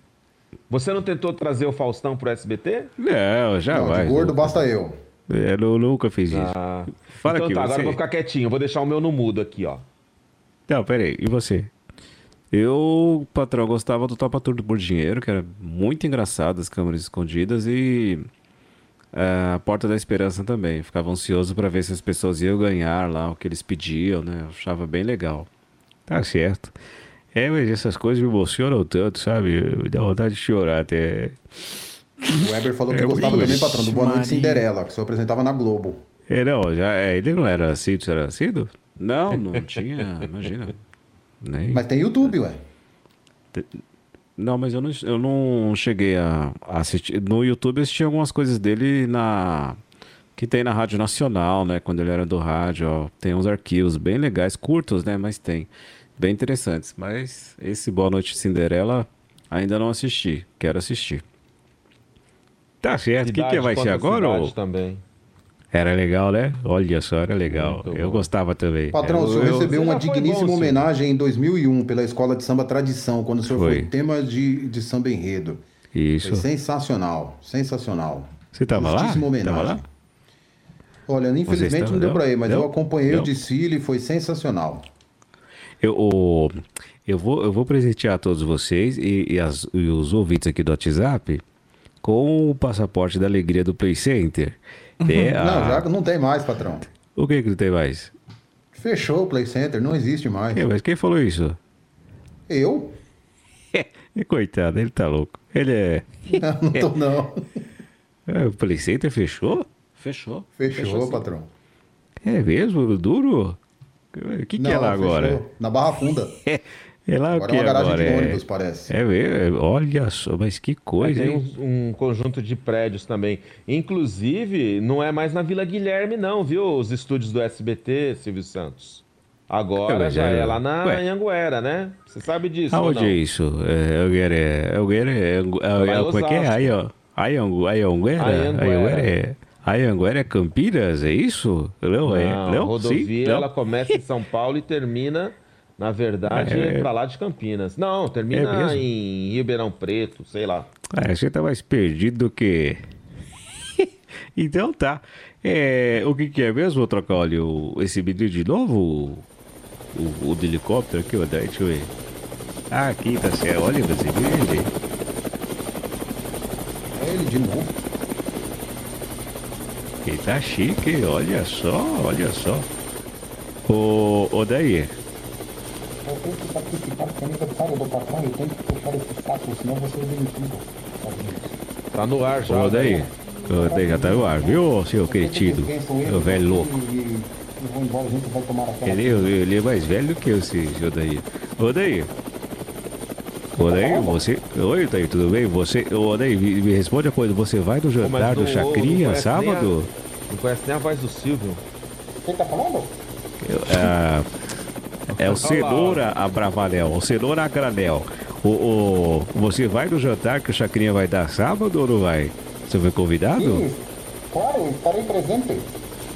Você não tentou trazer o Faustão pro SBT? Não, Não, jamais. de gordo basta eu. É, eu nunca fiz isso. Ah, Fala então aqui, tá, agora você. eu vou ficar quietinho. eu Vou deixar o meu no mudo aqui, ó. Não, peraí, e você? Eu, patrão, gostava do Topa Tudo por Dinheiro, que era muito engraçado, as câmeras escondidas, e é, a Porta da Esperança também. Ficava ansioso pra ver se as pessoas iam ganhar lá o que eles pediam, né? Eu achava bem legal. Tá certo. É, mas essas coisas me emocionam tanto, sabe? Me dá vontade de chorar até. O Weber falou que É, gostava também, patrão, do Boa Noite Maria. Cinderela, que o senhor apresentava na Globo. É, não, já, é, ele não era assim, era assim? Não, não tinha, imagina. Nem... Mas tem YouTube, ué. Não, mas eu não, eu não cheguei a a assistir. No YouTube eu assisti algumas coisas dele na. Que tem na Rádio Nacional, né? Quando ele era do rádio, ó. Tem uns arquivos bem legais, curtos, né? Mas tem. Bem interessantes. Mas esse Boa Noite Cinderela ainda não assisti. Quero assistir. Tá certo. O que, que vai ser agora? ô? também. Era legal, né? Olha só, era legal. Muito eu bom. gostava também. Patrão, Eu- o senhor eu- recebeu uma digníssima bom, homenagem em 2001 pela Escola de Samba Tradição, quando o senhor foi, Foi. tema de, de samba enredo. Isso. Foi sensacional, sensacional. Você tava lá? Justíssima Tava homenagem. lá? Olha, infelizmente não deu não? pra ir, mas eu Não? acompanhei o Não? desfile e foi sensacional. Eu, o- eu, vou, eu vou presentear todos vocês e, e as- e os ouvintes aqui do WhatsApp com o passaporte da alegria do Play Center. É, Não, a- já não tem mais, patrão. O que que não tem mais? Fechou o Play Center, não existe mais. É, mas quem falou isso? Eu? É, coitado, ele tá louco. Ele é... Não, não tô não. É, o Play Center fechou? Fechou. Fechou, sim. patrão. É mesmo? Duro? O que, que é lá agora? fechou. Na Barra Funda. É lá Agora o que é uma garagem agora? de É- ônibus, parece. É? Olha só, mas que coisa, tem um, um conjunto de prédios também. Inclusive, não é mais na Vila Guilherme, não, viu? Os estúdios do SBT, Silvio Santos. É, Agora mas já é- é lá na Ué. Anhanguera, né? Você sabe disso, ou Aonde não? é isso? É, Anguera é... Anguera é... É- é- Como é que é? Aí, ó. Aí, Angu- aí, Anguera? Anhanguera. Anhanguera é... Aí, Anguera é Campinas, é isso? Não, é? Não, a rodovia Sim? Não? ela começa em São Paulo e termina, na verdade, É. pra lá de Campinas. Não, É termina mesmo? em Ribeirão Preto, sei lá. Ah, você tá mais perdido do que... então tá. É, o que que é mesmo, Trocólio? Esse menino de novo? O, o, o do helicóptero aqui, ó, deixa eu ver. Ah, aqui tá certo. Olha, você viu ele? É ele de novo. Ele tá chique, olha só, olha só. Ô, ô daí, Eu tenho que participar do aniversário do patrão e tenho que puxar esse saco, senão você é demitido. Tá no ar já. ô daí. Ô daí, já tá no ar, viu, seu cretino? Meu velho louco. Ele, ele é mais velho do que eu, ô daí. Ô daí. Daí, você. Oi, daí, tudo bem? Você. Ô daí, me, me responde a coisa. Você vai no Pô, jantar do não- não Chacrinha nem sábado? a- Não conhece nem a voz do Silvio. Você tá falando? Eu- ah, é o Cenoura a Bravanel, o Cenoura a Granel. O, o- você vai no jantar que o Chacrinha vai dar sábado ou não vai? Você foi convidado? Sim, claro, estarei presente.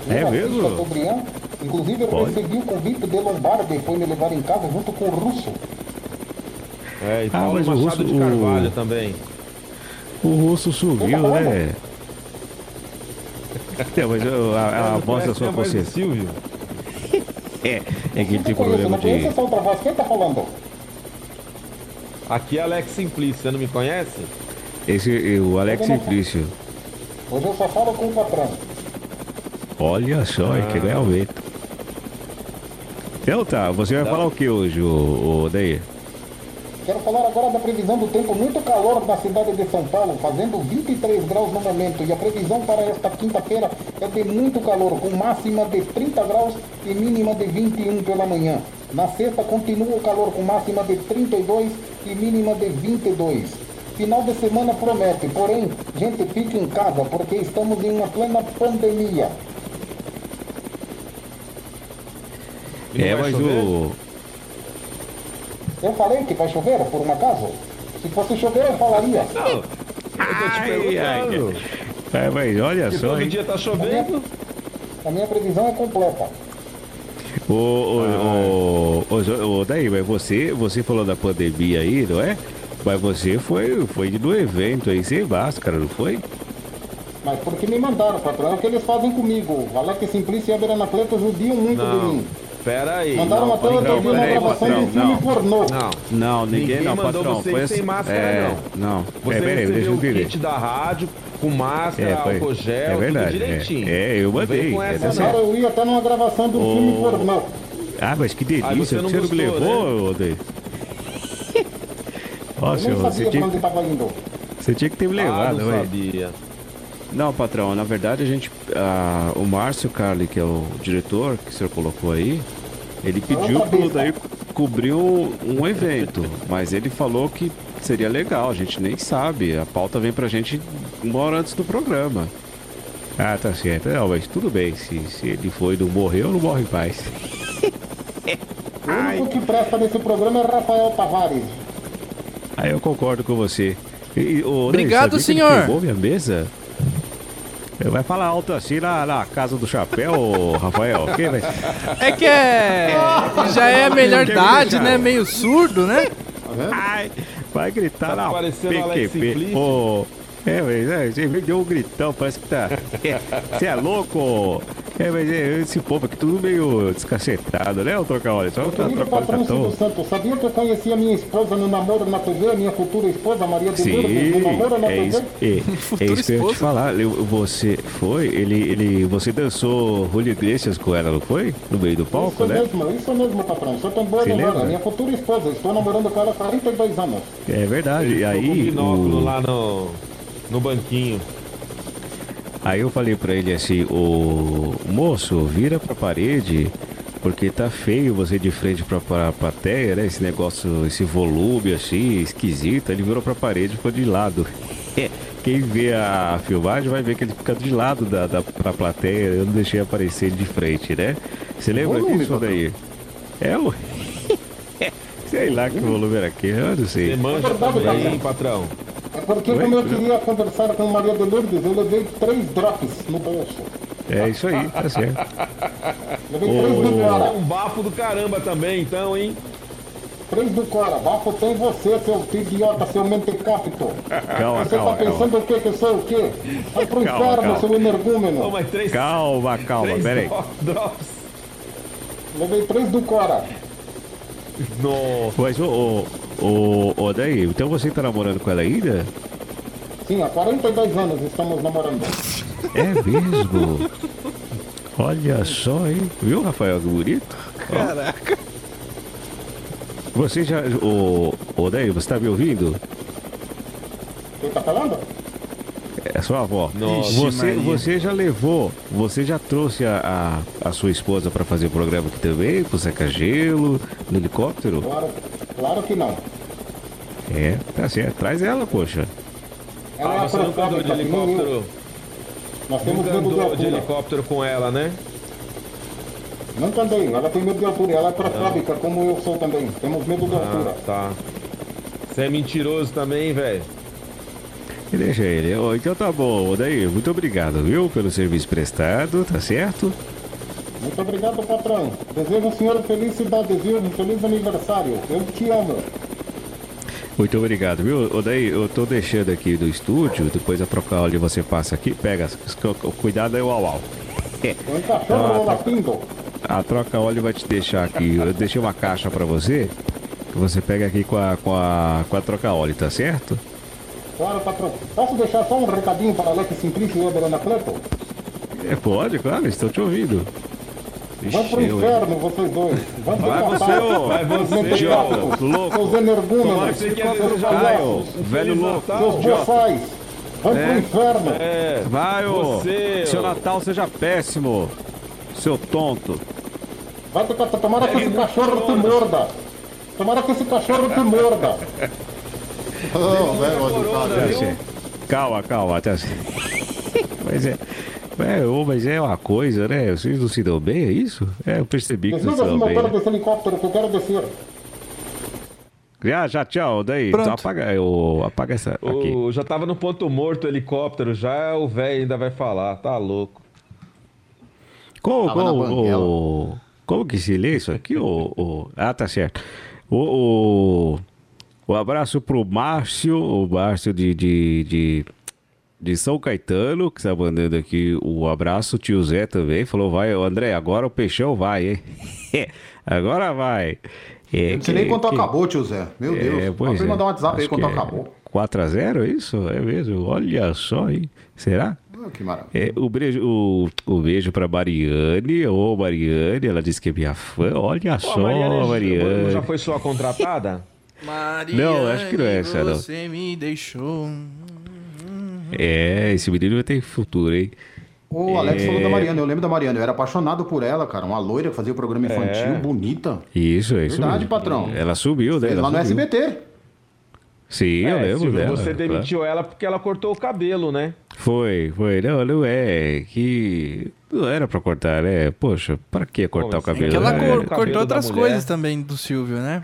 É Eu, mesmo? Chateaubriand, Inclusive, eu Pode. recebi o convite de Lombardi e foi me levar em casa junto com o Russo. É, e Ah, Paulo mas o Machado Russo- de o- Carvalho também. O russo sumiu, né? É, mas eu- a, a Não voz da sua a do consciência. Silvio. É, é que ele tem Não problema não de. essa outra voz. Quem tá falando? Aqui é Alex Simplício, você não me conhece? Esse, o Alex Simplício. Hoje eu só falo com o patrão. Olha só, é que realmente. Então tá, você vai falar o que hoje, o, o Daí? Quero falar agora da previsão do tempo. Muito calor na cidade de São Paulo, fazendo 23 graus no momento. E a previsão para esta quinta-feira é de muito calor, com máxima de 30 graus e mínima de 21 pela manhã. Na sexta continua o calor com máxima de 32 e mínima de 22. Final de semana promete, porém, gente, fique em casa porque estamos em uma plena pandemia. É, mas chover? o. Eu falei que vai chover, por um acaso? Se fosse chover, eu falaria. Ai, ai, ai, mas olha só, todo hein? dia tá chovendo. A minha previsão é completa. O, o, o, o, o Daí, mas você, você falou da pandemia aí, não é? Mas você foi, foi no evento aí sem máscara, não foi? Mas porque me mandaram, patrão, é o que eles fazem comigo. Alex Simplício e Abel Anacleto judiam muito de Não, mim. Pera aí. Mandaram não, até eu não, ouvir uma gravação de um filme não. pornô. Não, Não, ninguém, Ninguém não, mandou patrão. você foi sem máscara, é, não. Não, Você é, peraí, deixa recebeu eu o kit da rádio com máscara, É, foi- álcool gel, é verdade, tudo direitinho. é. É, eu Não mandei, com é essa, dessa- não. Mandaram eu ir até numa gravação de um filme pornô. Ah, mas que delícia, Aí você você não não, me gostou, levou, Daí? Ó, Eu senhor, nem você sabia pra tinha, onde estava indo. você tinha que ter me Ah, levado, não ué. sabia. Não, patrão, na verdade a gente. ah, o Márcio Carli, que é o diretor que o senhor colocou aí, ele pediu pro daí cobrir um, um evento, mas ele falou que seria legal, a gente nem sabe. A pauta vem pra gente uma hora antes do programa. Ah, tá certo. Não, mas tudo bem, se, se ele foi e não morreu, não morre em paz. O único que presta nesse programa é Rafael Tavares. Aí eu concordo com você. E- Ney, Obrigado, sabia que ele senhor. minha mesa? Vai falar alto assim na, na casa do chapéu, Rafael. Quem vai... É que é. Já é a melhor me idade, deixar? né? Meio surdo, né? Ai, vai gritar Tá na PQP. Ô, é, mas é, você me deu um gritão, parece que tá. Você é louco? É, mas é, esse povo aqui tudo meio descacetado, né, o trocar óleo? Só querido patrão tá tão... Silvio Santos, sabia que eu conheci a minha esposa no namoro na TV, a minha futura esposa, Maria de Sim, Lourdes, no namoro na é TV? isso, é, é isso que eu ia te falar. Você foi, ele, ele, você dançou Julio Iglesias com ela, não foi? No meio do palco, Isso né? mesmo, isso mesmo, patrão. Boa Você memória. lembra? Minha futura esposa, estou namorando com ela há 42 anos. É verdade. E Com aí, binóculo o- lá no, no banquinho. Aí eu falei pra ele assim, o moço, vira pra parede, porque tá feio você de frente pra, pra plateia, né? Esse negócio, esse volume assim, esquisito. Ele virou pra parede e ficou de lado. Quem vê a filmagem vai ver que ele fica de lado da, da pra plateia. Eu não deixei aparecer de frente, né? Você lembra Volume, disso daí? É o. Sei lá que volume era aquele, eu não sei. Você manja verdade, também, patrão. É porque Oi? como eu queria conversar com Maria de Lourdes, eu levei três drops no bolso. É isso aí, tá certo. Levei três do É Cora. um bafo do caramba também, então, hein? Três do Cora. Bafo tem você, seu idiota, seu mentecapto. Calma, Você calma, tá pensando calma. o quê que eu sou o quê? Vai pro Calma, inferno, calma. seu energúmeno. Mas três, Calma, calma, três pera aí. dro- drops. Levei três do Cora. No... Mas, ô, ô, ô, ô, daí, então você tá namorando com ela ainda? Sim, há 42 anos estamos namorando. É mesmo? Olha só, hein? Viu, Rafael, que bonito? Caraca. Você já. Ô, ô, daí, você tá me ouvindo? Quem tá falando? É sua avó. Nossa. Você, Maria. você já levou, você já trouxe a, a, a sua esposa pra fazer o programa aqui também? Pro seca-gelo, no helicóptero? Claro, claro que não. É, tá certo. Traz ela, poxa. Ela Ah, é você nunca andou de eu. helicóptero? Nós temos Nunca medo de andou de altura. helicóptero com ela, né? Nunca andei, ela tem medo de altura. Ela é acrofóbica, como eu sou também. Temos medo de Ah, altura. tá. Você é mentiroso também, velho. E Deixa ele. Então tá bom, daí, muito obrigado, viu, pelo serviço prestado, tá certo? Muito obrigado, patrão. Desejo ao senhor felicidade, viu? Um feliz aniversário. Eu te amo. Muito obrigado, viu? Daí, eu tô deixando aqui do estúdio, depois a trocar óleo você passa aqui, pega, cuidado aí, uau, uau. Tem um cachorro latindo. A troca óleo vai te deixar aqui. Eu deixei uma caixa pra você. Que você pega aqui com a, com a, com a troca óleo, tá certo? Claro, patrão. Posso deixar só um recadinho para Alex Simplício e Eber Anacleto? É, pode, claro, estou te ouvindo. Vão pro eu, inferno, vocês dois. Vão pro Vai você, ô, vai você, ô, louco. Seus Tomara energúmenos. que você quer Seus Vai, palhaços. ô, velho louco. Seus boçais. Vão pro inferno. É, Vai, ô. Você, Seu. Natal seja péssimo. Seu tonto. Vai tomara que esse cachorro te morda. Tomara que esse cachorro te morda. Velho. Tá certo. Calma, calma. Tá certo. mas é. É, ô, mas é uma coisa, né? Vocês não se dão bem, é isso? É, eu percebi que vocês Desliga se dão bem. né? desse helicóptero que eu quero descer. Já, já, tchau. Daí, Pronto. então apaga, ô, apaga essa aqui. O, já tava no ponto morto o helicóptero, já o velho ainda vai falar, tá louco. Como, como, como que se lê isso aqui? O, o- ah, tá certo. O, o, o abraço pro Márcio, o Márcio de, de, de, de São Caetano, que está mandando aqui o abraço. O tio Zé também falou: vai, André, agora o peixão vai, hein? agora vai. É, Não sei nem quanto acabou, tio Zé. Meu É, Deus. pois Pode é. mandar um WhatsApp aí Acho quanto que é acabou. 4x0, é isso? É mesmo? Olha só aí. Será? Ah, que maravilha. É, o, beijo, o, o beijo pra Mariane. Ô, Mariane, ela disse que é minha fã. Olha Pô, só, a Mariana Mariane. já foi sua contratada? Maria, Não, acho que não é essa, não. Você me deixou. É, esse menino vai ter futuro, hein? O Alex É. falou da Mariana. Eu lembro da Mariana. Eu era apaixonado por ela, cara. Uma loira que fazia o programa infantil, bonita. Isso, é isso. Verdade, mesmo. patrão. Ela subiu, né? Ela lá no subiu. SBT. Sim, eu É, lembro Silvio, dela. Você claro. demitiu ela porque ela cortou o cabelo, né? Foi, foi. Não, não é. Que. Não era pra cortar, né? Poxa, pra que cortar o cabelo? Que ela É, cor- o cabelo cortou outras mulher. coisas também do Silvio, né?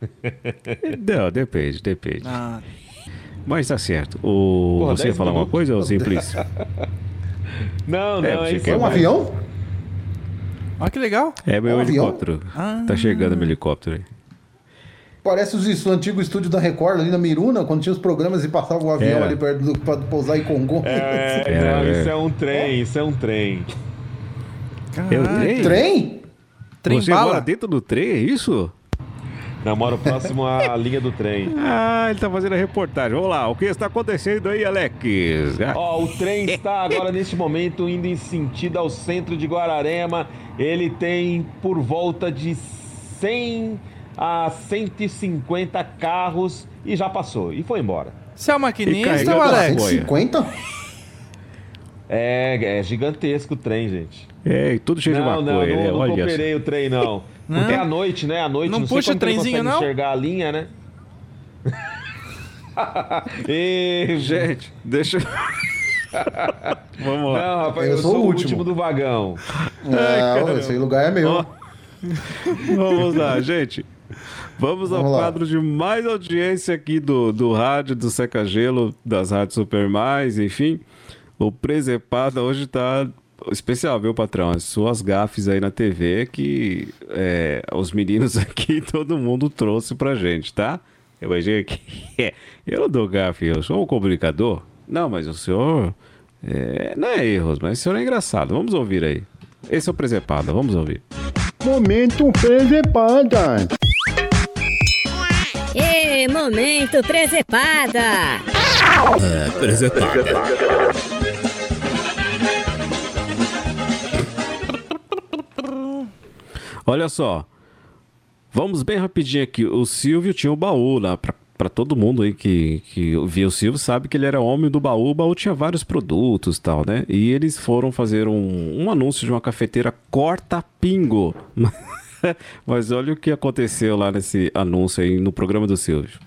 Não, depende, depende. Ah, Mas tá certo. O... Porra, você ia 10 falar uma minutos. coisa, ou simples? Não, É, não, você é isso. quer Um mais? avião? olha que legal. É meu É um helicóptero. Ah. Tá chegando meu helicóptero aí. Parece os, antigo estúdio da Record ali na Miruna, quando tinha os programas e passava o avião É. ali perto do, pra pousar em Congo. É, É, não, é. isso é um trem, isso é um trem. É o trem? Trem? Trem Você bala? mora dentro do trem, é isso? Não, moro próximo à linha do trem. Ah, ele tá fazendo a reportagem. Vamos lá, o que está acontecendo aí, Alex? Ó, o trem está agora neste momento indo em sentido ao centro de Guararema. Ele tem por volta de 100 a 150 carros e já passou e foi embora. Você é o maquinista, ou Alex? boia. 150? É, é gigantesco o trem, gente. É, e tudo cheio de não, não, maconha, não, né? não Olha cooperei o trem, não. Não? Porque é à noite, né? À noite, Não não, sei puxa ele trenzinho, consegue não? enxergar a linha, né? e, Gente, deixa. Vamos lá. Não, rapaz, Eu eu, sou sou, o o último. último do vagão. Não, esse lugar é meu. Vamos lá, gente. Vamos ao Vamos lá. quadro de mais audiência aqui do, do rádio, do Seca Gelo, das rádios Super Mais, enfim. O Presepada hoje tá especial, viu, patrão? As suas gafes aí na TV que é, os meninos aqui, todo mundo trouxe pra gente, tá? Eu achei que. É, eu não dou gafe, eu sou um comunicador. Não, mas o senhor. é, não é erros, mas o senhor é engraçado. Vamos ouvir aí. Esse é o Presepada, vamos ouvir. Momento presepada. E momento presepada. Olha só. Vamos bem rapidinho aqui. O Silvio tinha o baú lá. Pra todo mundo aí que, que via o Silvio sabe que ele era homem do baú. O baú tinha vários produtos e tal, né? E eles foram fazer um, um anúncio de uma cafeteira Corta Pingo. Mas olha o que aconteceu lá nesse anúncio aí no programa do Silvio.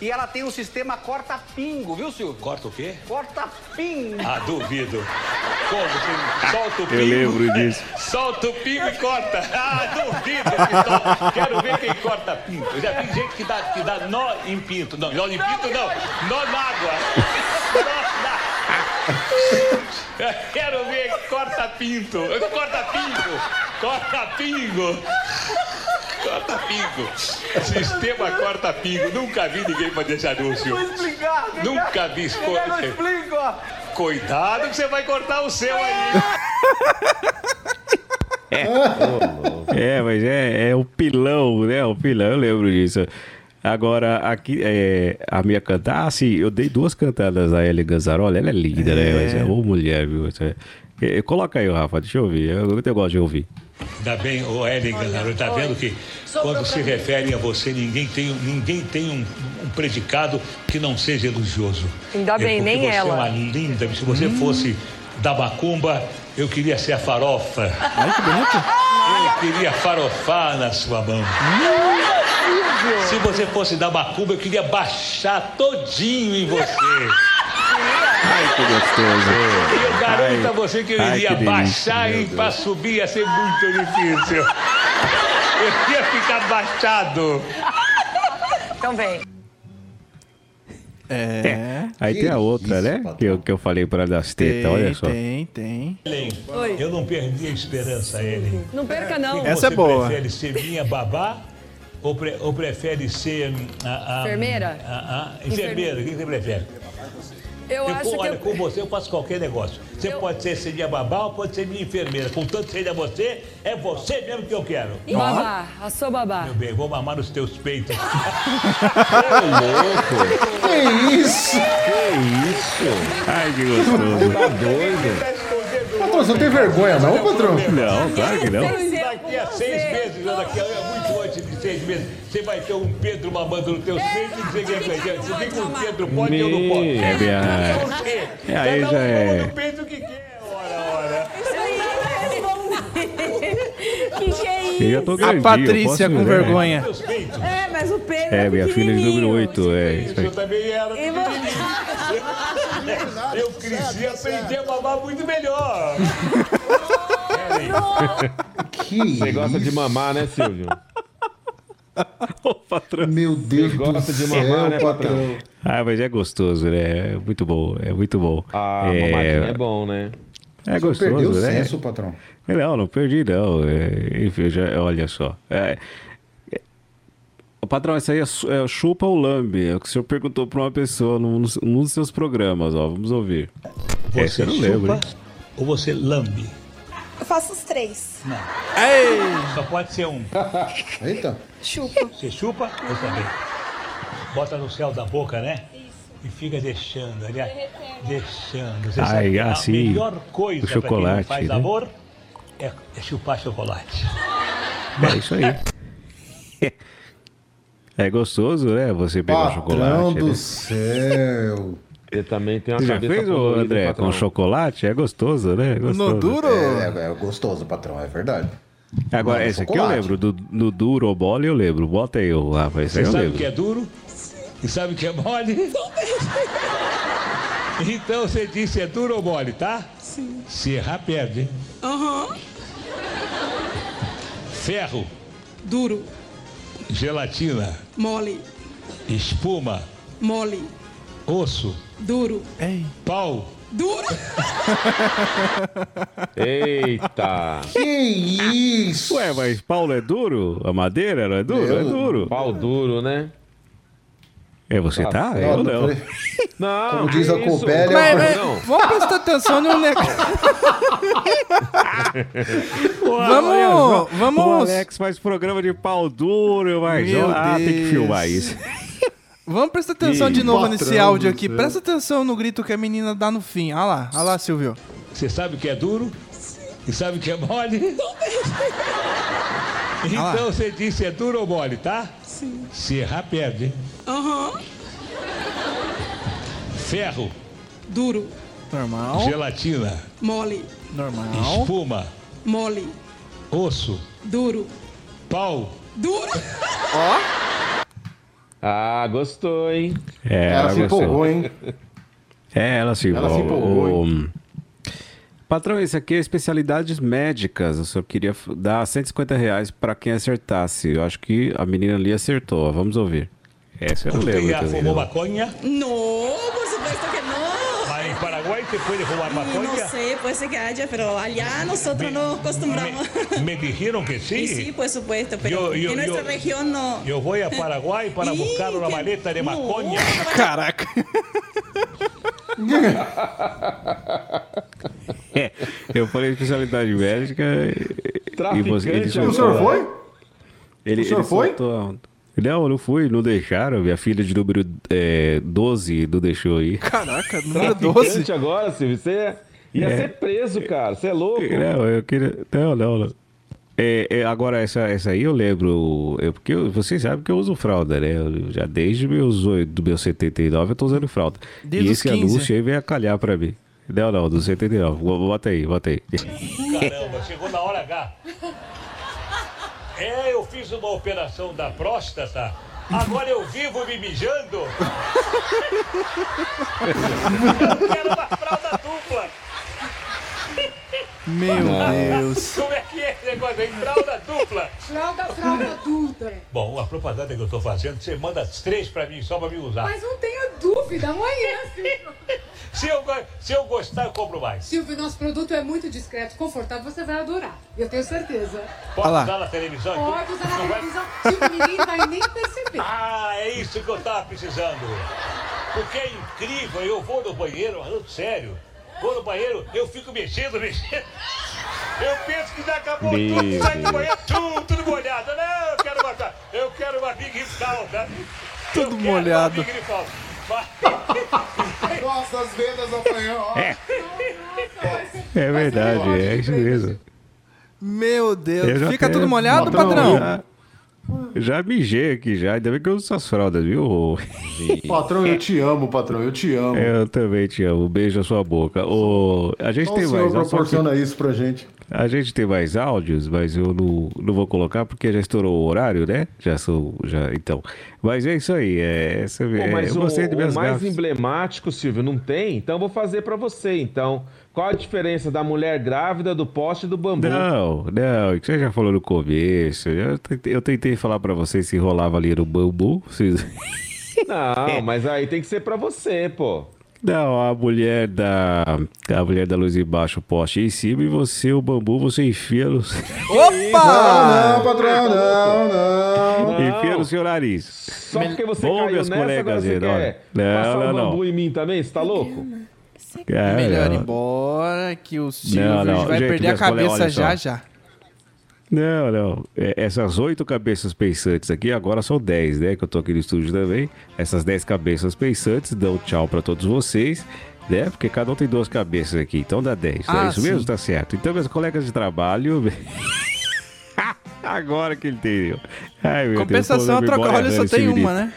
E ela tem um sistema corta-pingo, viu, Silvio? Corta o quê? Corta-pingo. Ah, duvido. Como? Solta o pingo? Eu lembro disso. Solta o pingo e corta. Ah, duvido. Quero ver quem corta pinto. Eu já vi gente que dá, que dá nó em pinto. Não, nó em pinto não. Nó na água. Nó na... Eu Quero ver corta pinto. Corta pingo. Corta pingo. Corta pingo. Sistema corta pingo. Nunca vi ninguém fazer esse anúncio. Vou explicar. Nunca vi isso. Eu não explico. Cuidado que você vai cortar o seu aí. É, mas é, é o pilão, né? O pilão, eu lembro disso. Agora, aqui, é, a minha cantada, ah, sim, eu dei duas cantadas a Ellie Ganzaroli, ela é linda, né? Mas é ô mulher, viu? É, coloca aí, Rafa, deixa eu ouvir, eu, eu gosto de ouvir. Ainda bem, o Ellen Ganaro, tá vendo que quando se referem a você, ninguém tem, ninguém tem um, um predicado que não seja elogioso. Ainda bem, É porque nem você ela. é uma linda, se você fosse da macumba, eu queria ser a farofa. Ai, que bonito. Eu queria farofar na sua mão. Se você fosse da macumba, eu queria baixar todinho em você. Ai, que gostoso. E eu garanto Ai, a você que eu ai, iria que baixar e pra subir ia ser muito difícil. Eu ia ficar baixado. Então vem. É. Aí Que tem a outra, isso, né? patrão. Que eu, que eu falei pra das tetas, Tem, olha só. tem, tem. Oi. Eu não perdi a esperança, ele. Não perca, não. Essa é boa. prefere ser minha babá ou, pre- ou prefere ser a, a- Enfermeira? a- a- enfermeira, o que você prefere? Eu Eu, acho que olha, eu... com você eu faço qualquer negócio. Você Eu- pode ser, ser minha babá ou pode ser minha enfermeira. Contanto que seja você, é você mesmo que eu quero. E babá, a sua babá. Meu bem, vou mamar nos teus peitos. Que isso? Ai, que gostoso. Tá doido? Patrão, você não tem vergonha não, patrão? Não, claro que não. Daqui a seis meses, daqui a seis meses, você vai ter um Pedro mamando nos teus peitos e dizer que é. Você fica um Pedro pode e eu não posso. É minha... É, É, aí Cada um já é- mama no peito o que quer, ora, ora. que que é isso? Eu já tô grandinho, A Patrícia com ver, vergonha. É, mas o Pedro É, minha filha de número 8, é isso aí. eu também era. E vo- Eu cresci e aprendi a mamar muito melhor. Que Você gosta de mamar, né, Silvio? Ô, patrão. Meu Deus do gosta de céu, mamar, né, patrão? Ah, mas é gostoso, né? É muito bom, é muito bom. A é, mamadinha é bom, né? é Você perdeu o gostoso, né? senso, patrão. Não, não perdi, não. É, enfim, já, olha só. É, é, o patrão, isso aí é, é chupa ou lambe? É o que o senhor perguntou para uma pessoa num, dos- num dos seus programas, ó. Vamos ouvir. Você eu não lembro, hein? ou você lambe? Eu faço os três. Não. Só pode ser um. Eita. Chupa. Você chupa? Eu também. Bota no céu da boca, né? E fica deixando, aliás, deixando. Você Ai, sabe assim, a melhor coisa o pra quem faz né? amor é, é chupar chocolate. É isso aí. É gostoso, né? Você pegar Patrão chocolate. do né? céu. Você também tem uma Você já cabeça fez, poluída, André, patrão. com chocolate? É gostoso, né? É gostoso. É, é gostoso, patrão, é verdade. Agora, Não, esse aqui eu lembro. Do, do duro ou bola eu lembro. Bota aí. Esse Você sabe o que é duro? E sabe o que é mole? Então você disse é duro ou mole, tá? Sim. Se errar, perde. hein? Aham. Ferro, Duro. gelatina, Mole. espuma, Mole. Osso, Duro. pau. Duro. Eita! Que isso? Ué, mas Paulo é duro? A madeira não é duro? Meu- É duro. Pau duro, né? É, você tá? Nossa, Eu não, não. Como diz a? Copélia, Mas, é mas, Não. vamos prestar atenção no negócio. Vamos, só, O vamos, Alex faz programa de pau duro, mas Meu ah, tem que filmar isso. Vamos prestar atenção Ih, de novo patrão nesse áudio aqui. céu. Presta atenção no grito que a menina dá no fim. Olha lá, olha lá, Silvio. Você sabe o que é duro? E sabe o que é mole? Então você disse é duro ou mole, tá? Sim. Se errar, perde. hein? Aham. Ferro, Duro. Normal, gelatina, Mole. normal. espuma, Mole. osso, Duro. pau. Duro. Ah, gostou, hein? É, Ela se gostou. empolgou, hein? É, ela se Ela se empolgou, o- Patrão, esse aqui é especialidades médicas. Eu só queria dar 150 reais pra quem acertasse. Eu acho que a menina ali acertou. Vamos ouvir. Essa eu não lembro também. fumó não. maconha? No, por supuesto que se puede fumar Y no sé, puede ser que haya, pero allá nosotros no acostumbramos. Me dijeron que sí. Y sí, por supuesto, pero Yo- yo- en nuestra yo- región no. Yo voy a Paraguay para buscar una que- maleta de no. maconha. Caraca. É, eu falei especialidade médica e- e você, ele o O soltou- senhor foi? Ele, O senhor ele foi? soltou Não, eu não fui, não deixaram. Minha filha de número é, 12 não deixou aí. Caraca, número Traficante 12. agora, Silvio. Você ia É. ser preso, cara. Você é louco. Não, eu queria. Não, não, não. É, é, agora, essa, essa aí eu lembro. Eu, porque eu- vocês sabem que eu uso fralda, né? Eu já desde meus, do meu 79 eu tô usando fralda. Desde e esse 15. anúncio aí veio a calhar pra mim. Não, não, do 79. Bo- Bota aí, bota aí. Caramba, chegou na hora H. É, eu fiz uma operação da próstata. Agora eu vivo me mijando. Eu quero uma fralda dupla. Meu Deus. Como é que é esse negócio aí? Fralda dupla. Fralda, fralda dupla. Bom, a propaganda que eu tô fazendo, você manda as três pra mim só pra me usar. Mas não tenha dúvida, amanhã. Se eu, se eu gostar, eu compro mais. Silvio, nosso produto é muito discreto, confortável, você vai adorar. Eu tenho certeza. Pode Olha lá. usar na televisão? então? Pode usar na vai- televisão, Silvio, ninguém vai nem perceber. Ah, é isso que eu tava precisando. Porque é incrível, eu vou no banheiro, sério. Vou no banheiro, eu fico mexendo, mexendo. Eu penso que já acabou Meu tudo, sai do banheiro, tudo, tudo molhado. Não, eu quero uma, eu quero uma Big Falta. Tudo eu quero molhado. Uma big Falta. Vendas ó. É verdade, é isso mesmo. Meu Eu Deus. já Fica tudo molhado, Patrão? Já, já mijei aqui já, ainda bem que eu uso essas fraldas, viu? Patrão, eu te amo, patrão, eu te amo. Eu também te amo. Beijo na sua boca. O, a gente Então tem o senhor mais que- proporciona isso pra gente. A gente tem mais áudios, mas eu não, não vou colocar porque já estourou o horário, né? Já sou. Já, então. Mas é isso aí. É, essa, Pô, é, mas eu o, gostei o mais gafas. emblemático, Silvio, não tem? Então eu vou fazer pra você, então. Qual a diferença da mulher grávida, do poste e do bambu? Não, não, você já falou no começo. Eu tentei, eu tentei falar pra vocês se rolava ali no bambu. Vocês... Não, mas aí tem que ser pra você, pô. Não, a mulher da. A mulher da luz embaixo, o poste em cima, e você, o bambu, você enfia no. Opa! Não, patrão, não, não. enfia no seu nariz. Só porque você Bom, caiu minhas nessa, agora colegas você quer. Não, passar não, o não. bambu em mim também? Você tá louco? É, Melhor ir não. embora, que o Silvio Não, não. vai Gente, perder a cabeça já já. Não, não. É, Essas oito cabeças pensantes aqui, agora são dez, né? Que eu tô aqui no estúdio também. Essas dez cabeças pensantes dão tchau pra todos vocês, né? Porque cada um tem duas cabeças aqui, então dá dez. Ah, é isso sim. mesmo? Tá certo. Então, meus colegas de trabalho. agora que ele entendeu. Ai, meu Compensação, a Deus, troca-rolha só tem uma, né?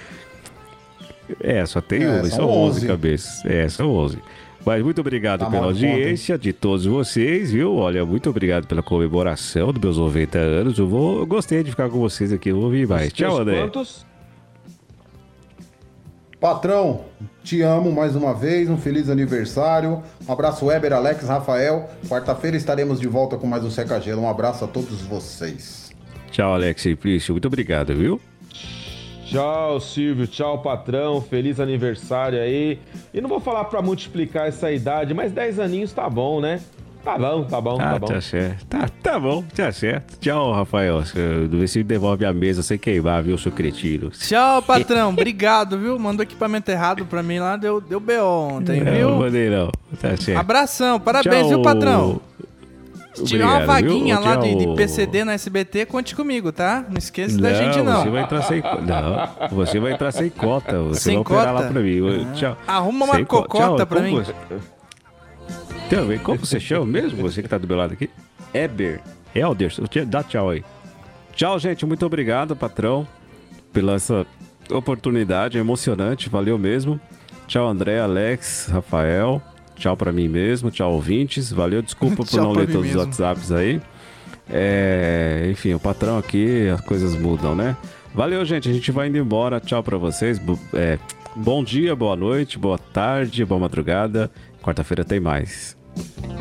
É, só tem É, uma, são são 11 11. cabeças. É, são 11. Mas muito obrigado Tá pela audiência de todos vocês, viu? Olha, muito obrigado pela comemoração dos meus 90 anos. Eu, vou, eu gostei de ficar com vocês aqui, eu vou ouvir mais. Tchau, André. Quantos? Patrão, te amo mais uma vez, um feliz aniversário. Um abraço, Weber, Alex, Rafael. Quarta-feira estaremos de volta com mais um Seca Gelo. Um abraço a todos vocês. Tchau, Alex Simplício. Muito obrigado, viu? Tchau, Silvio. Tchau, patrão. Feliz aniversário aí. E não vou falar pra multiplicar essa idade, mas 10 aninhos tá bom, né? Tá bom, tá bom, Ah, tá bom. tá certo. Tá, tá bom, tá certo. Tchau, Rafael. Vê se devolve a mesa sem queimar, viu, seu cretino? Tchau, patrão. Obrigado, viu? Mandou equipamento errado pra mim lá, deu, deu BO ontem, Não, viu? mandei não. Tá certo. Abração, parabéns, Tchau. viu, patrão? Se tiver uma Obrigado, viu? vaguinha lá de, de. PCD na SBT, conte comigo, tá? Não esqueça da Não, gente, não. Você vai entrar sem cota. Não, você vai entrar sem cota. Você Sem vai operar cota? lá pra mim. Ah. Tchau. Arruma uma Sem co- cocota Tchau, pra mim. Você... Também, como você chama mesmo? Você que tá do meu lado aqui? Eber. Elder. Dá tchau aí. Tchau, gente. Muito obrigado, patrão, pela essa oportunidade emocionante. Valeu mesmo. Tchau, André, Alex, Rafael. Tchau pra mim mesmo. Tchau, ouvintes. Valeu. Desculpa por não ler todos mesmo. os WhatsApps aí. É, enfim, o patrão aqui, as coisas mudam, né? Valeu, gente. A gente vai indo embora. Tchau pra vocês. Bo- é, bom dia, boa noite, boa tarde, boa madrugada. Quarta-feira tem mais.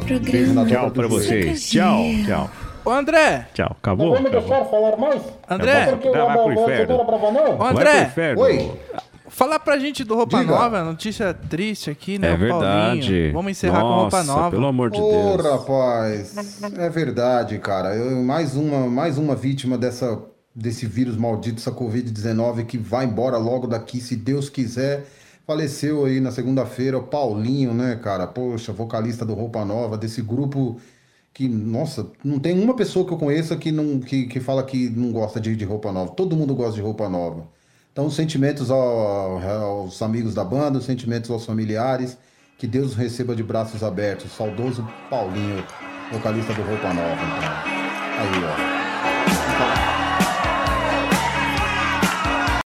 Programa Tchau pra vocês. Tchau, tchau. Ô, André! Tchau. Não Acabou? vai me Acabou. deixar falar mais? André! Porque o Vai pro inferno. não não? Ô, Vai pro André! inferno. Oi. Fala pra gente do Roupa Diga. Nova, notícia triste aqui, né? É o Paulinho. verdade. Vamos encerrar com Roupa Nossa, Nova. Pelo amor de Ô, Deus. rapaz, é verdade, cara. Eu, mais, uma, mais uma vítima dessa, desse vírus maldito, essa Covid-19, que vai embora logo daqui, se Deus quiser. Faleceu aí na segunda-feira o Paulinho, né, cara? Poxa, vocalista do Roupa Nova, desse grupo que, nossa, não tem uma pessoa que eu conheça que, não, que, que fala que não gosta de, de roupa nova. Todo mundo gosta de roupa nova. Então, os sentimentos ao- aos amigos da banda, os sentimentos aos familiares. Que Deus os receba de braços abertos. Saudoso Paulinho, vocalista do Roupa Nova. Então. Aí, ó.